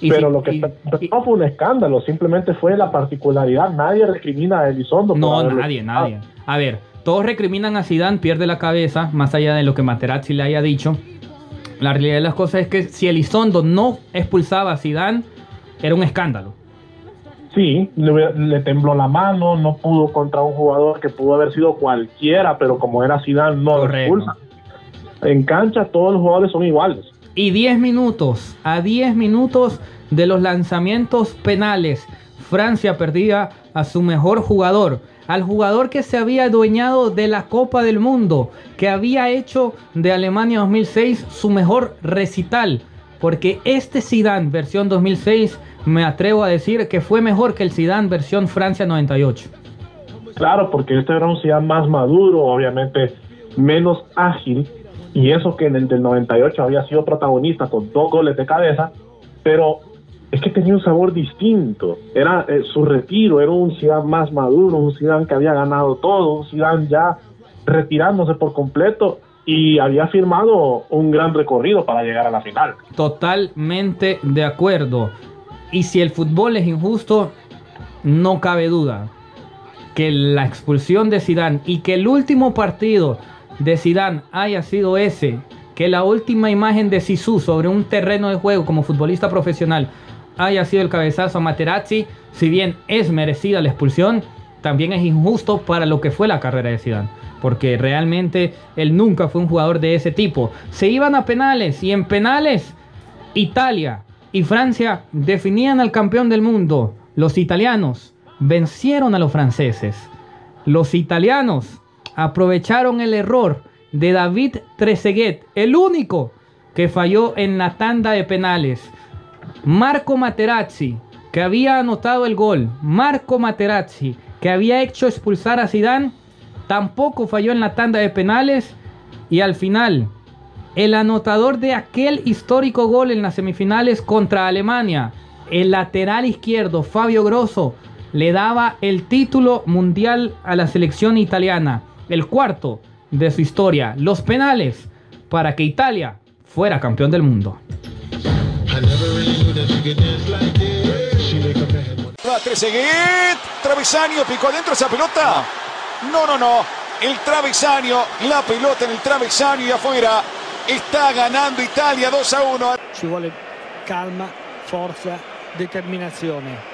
Y Pero si- lo que y- y- no fue un escándalo, simplemente fue la particularidad. Nadie recrimina a Elizondo. No, nadie, nadie. A ver, Todos recriminan a Zidane, pierde la cabeza, más allá de lo que Materazzi le haya dicho. La realidad de las cosas es que si Elizondo no expulsaba a Zidane, era un escándalo. Sí, le, tembló la mano, no pudo contra un jugador que pudo haber sido cualquiera, pero como era Zidane no lo Correcto. expulsa. En cancha todos los jugadores son iguales. Y 10 minutos, a 10 minutos de los lanzamientos penales, Francia perdía a su mejor jugador, al jugador que se había adueñado de la Copa del Mundo, que había hecho de Alemania 2006 su mejor recital, porque este Zidane versión 2006 me atrevo a decir que fue mejor que el Zidane versión Francia 98. Claro, porque este era un Zidane más maduro, obviamente menos ágil, y eso que en el del 98 había sido protagonista con dos goles de cabeza, pero es que tenía un sabor distinto. Era eh, su retiro, era un Zidane más maduro, un Zidane que había ganado todo, un Zidane ya retirándose por completo y había firmado un gran recorrido para llegar a la final. Totalmente de acuerdo. Y si el fútbol es injusto, no cabe duda que la expulsión de Zidane y que el último partido de Zidane haya sido ese, que la última imagen de Sisu sobre un terreno de juego como futbolista profesional haya sido el cabezazo a Materazzi, si bien es merecida la expulsión, también es injusto para lo que fue la carrera de Zidane, porque realmente él nunca fue un jugador de ese tipo. Se iban a penales y en penales Italia y Francia definían al campeón del mundo. Los italianos vencieron a los franceses. Los italianos aprovecharon el error de David Trezeguet, el único que falló en la tanda de penales. Marco Materazzi, que había anotado el gol. Marco Materazzi, que había hecho expulsar a Zidane, tampoco falló en la tanda de penales y al final el anotador de aquel histórico gol en las semifinales contra Alemania, el lateral izquierdo Fabio Grosso, le daba el título mundial a la selección italiana, el cuarto de su historia, los penales, para que Italia fuera campeón del mundo. Trezeguet, travesaño, picó adentro esa pelota. No, no, no. El travesaño, la pelota en el travesaño y afuera. Está ganando Italia 2 a 1. Ci vuole calma, forza, determinazione.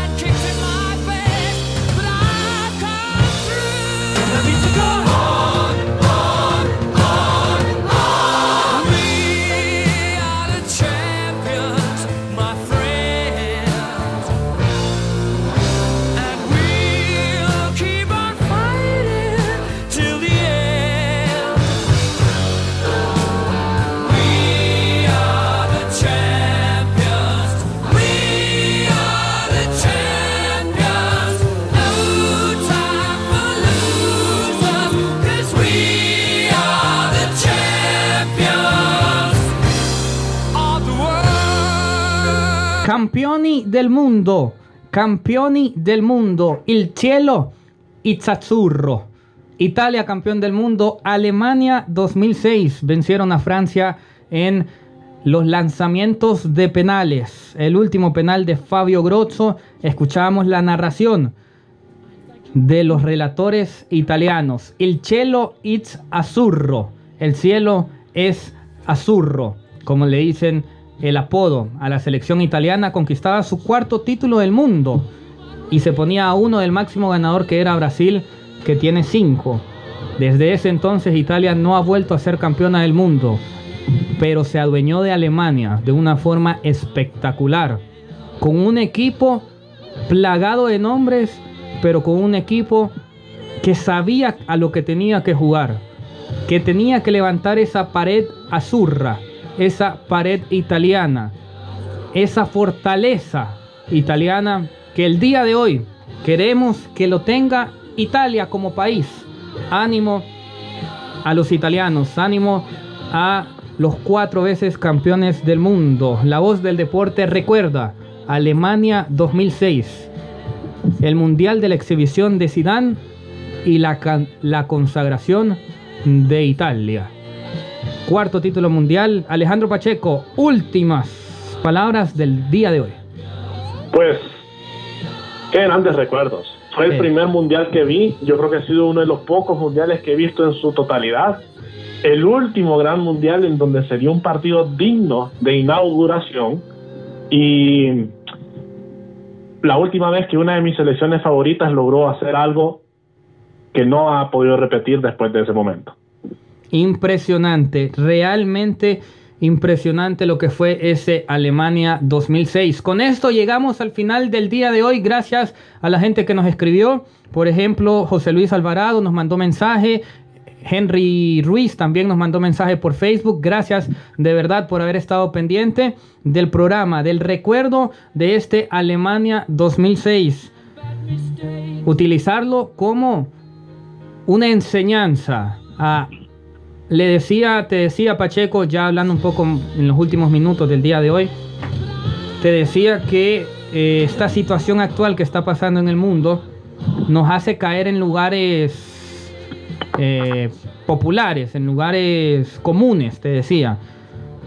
Campioni del mundo, campioni del mundo, il cielo it's azzurro. Italia campeón del mundo, Alemania 2006 vencieron a Francia en los lanzamientos de penales. El último penal de Fabio Grosso, escuchábamos la narración de los relatores italianos. Il cielo it's azzurro. El cielo es azurro, como le dicen el apodo a la selección italiana, conquistaba su cuarto título del mundo. y se ponía a uno del máximo ganador que era Brasil, que tiene cinco. Desde ese entonces Italia no ha vuelto a ser campeona del mundo, pero se adueñó de Alemania de una forma espectacular, con un equipo plagado de nombres, pero con un equipo que sabía a lo que tenía que jugar, que tenía que levantar esa pared azurra, esa pared italiana, esa fortaleza italiana que el día de hoy queremos que lo tenga Italia como país. Ánimo a los italianos, ánimo a los cuatro veces campeones del mundo. La voz del deporte recuerda Alemania 2006, el mundial de la exhibición de Zidane y la, la consagración de Italia. Cuarto título mundial, Alejandro Pacheco, últimas palabras del día de hoy. Pues, qué grandes recuerdos. Fue el primer mundial que vi. Yo creo que ha sido uno de los pocos mundiales que he visto en su totalidad. El último gran mundial en donde se dio un partido digno de inauguración. Y la última vez que una de mis selecciones favoritas logró hacer algo que no ha podido repetir después de ese momento. Impresionante, realmente impresionante lo que fue ese Alemania 2006. Con esto llegamos al final del día de hoy. Gracias a la gente que nos escribió. Por ejemplo, José Luis Alvarado nos mandó mensaje. Henry Ruiz también nos mandó mensaje por Facebook. Gracias de verdad por haber estado pendiente del programa, del recuerdo de este Alemania 2006. Utilizarlo como una enseñanza a le decía, te decía Pacheco, ya hablando un poco en los últimos minutos del día de hoy, te decía que eh, esta situación actual que está pasando en el mundo nos hace caer en lugares eh, populares, en lugares comunes, te decía.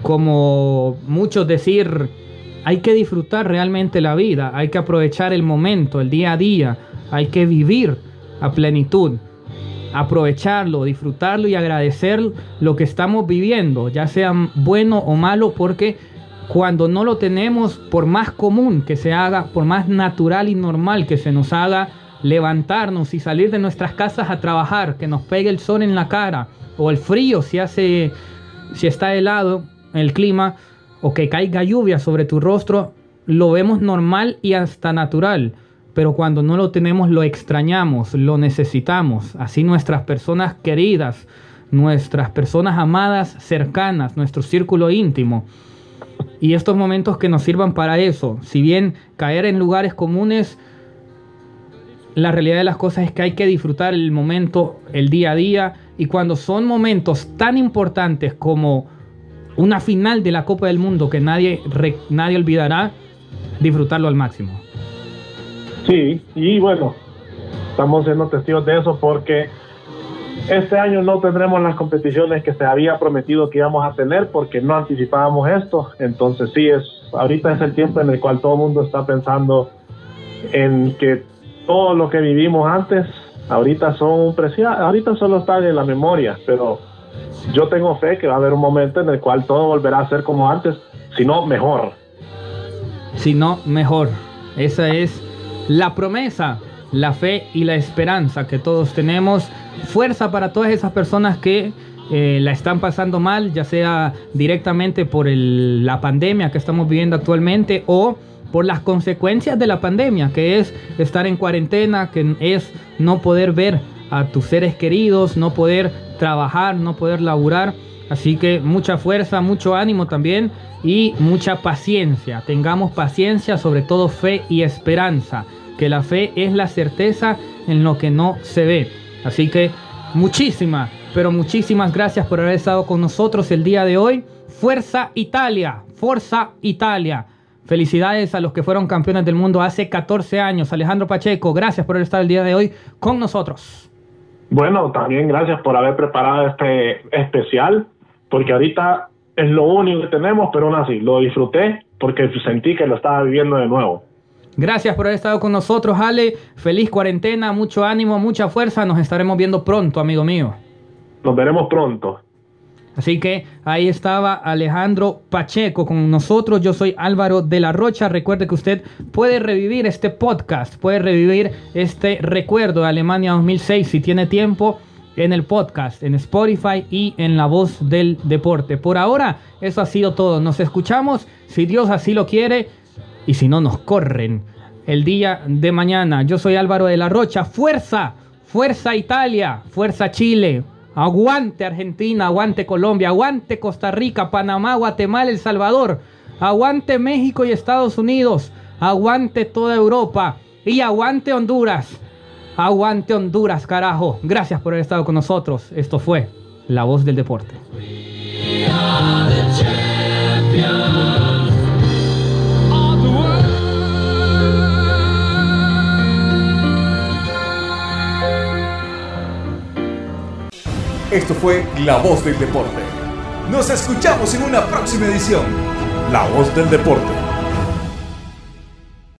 Como muchos decir, hay que disfrutar realmente la vida, hay que aprovechar el momento, el día a día, hay que vivir a plenitud aprovecharlo, disfrutarlo y agradecer lo que estamos viviendo, ya sea bueno o malo, porque cuando no lo tenemos, por más común que se haga, por más natural y normal que se nos haga levantarnos y salir de nuestras casas a trabajar, que nos pegue el sol en la cara, o el frío si hace, si está helado el clima, o que caiga lluvia sobre tu rostro, lo vemos normal y hasta natural pero cuando no lo tenemos lo extrañamos, lo necesitamos. Así nuestras personas queridas, nuestras personas amadas, cercanas, nuestro círculo íntimo. Y estos momentos que nos sirvan para eso, si bien caer en lugares comunes, la realidad de las cosas es que hay que disfrutar el momento, el día a día, y cuando son momentos tan importantes como una final de la Copa del Mundo que nadie, nadie olvidará, disfrutarlo al máximo. Sí, y bueno, estamos siendo testigos de eso porque este año no tendremos las competiciones que se había prometido que íbamos a tener porque no anticipábamos esto. Entonces sí, es ahorita es el tiempo en el cual todo el mundo está pensando en que todo lo que vivimos antes, ahorita son ahorita solo está en la memoria, pero yo tengo fe que va a haber un momento en el cual todo volverá a ser como antes, si no mejor. sino mejor. Esa es la promesa, la fe y la esperanza que todos tenemos. Fuerza para todas esas personas que eh, la están pasando mal, ya sea directamente por la pandemia que estamos viviendo actualmente o por las consecuencias de la pandemia, que es estar en cuarentena, que es no poder ver a tus seres queridos, no poder trabajar, no poder laburar. Así que mucha fuerza, mucho ánimo también y mucha paciencia. Tengamos paciencia, sobre todo fe y esperanza. Que la fe es la certeza en lo que no se ve. Así que muchísimas, pero muchísimas gracias por haber estado con nosotros el día de hoy. Fuerza Italia, Forza Italia. Felicidades a los que fueron campeones del mundo hace 14 años. Alejandro Pacheco, gracias por haber estado el día de hoy con nosotros. Bueno, también gracias por haber preparado este especial, porque ahorita es lo único que tenemos, pero aún así lo disfruté porque sentí que lo estaba viviendo de nuevo. Gracias por haber estado con nosotros, Ale. Feliz cuarentena, mucho ánimo, mucha fuerza. Nos estaremos viendo pronto, amigo mío. Nos veremos pronto. Así que ahí estaba Alejandro Pacheco con nosotros. Yo soy Álvaro de la Rocha. Recuerde que usted puede revivir este podcast, puede revivir este recuerdo de Alemania 2006 si tiene tiempo en el podcast, en Spotify y en La Voz del Deporte. Por ahora, eso ha sido todo. Nos escuchamos, si Dios así lo quiere, y si no, nos corren el día de mañana. Yo soy Álvaro de la Rocha. Fuerza, fuerza Italia, fuerza Chile. Aguante Argentina, aguante Colombia, aguante Costa Rica, Panamá, Guatemala, El Salvador. Aguante México y Estados Unidos. Aguante toda Europa. Y aguante Honduras. Aguante Honduras, carajo. Gracias por haber estado con nosotros. Esto fue La Voz del Deporte. Esto fue La Voz del Deporte. Nos escuchamos en una próxima edición. La Voz del Deporte.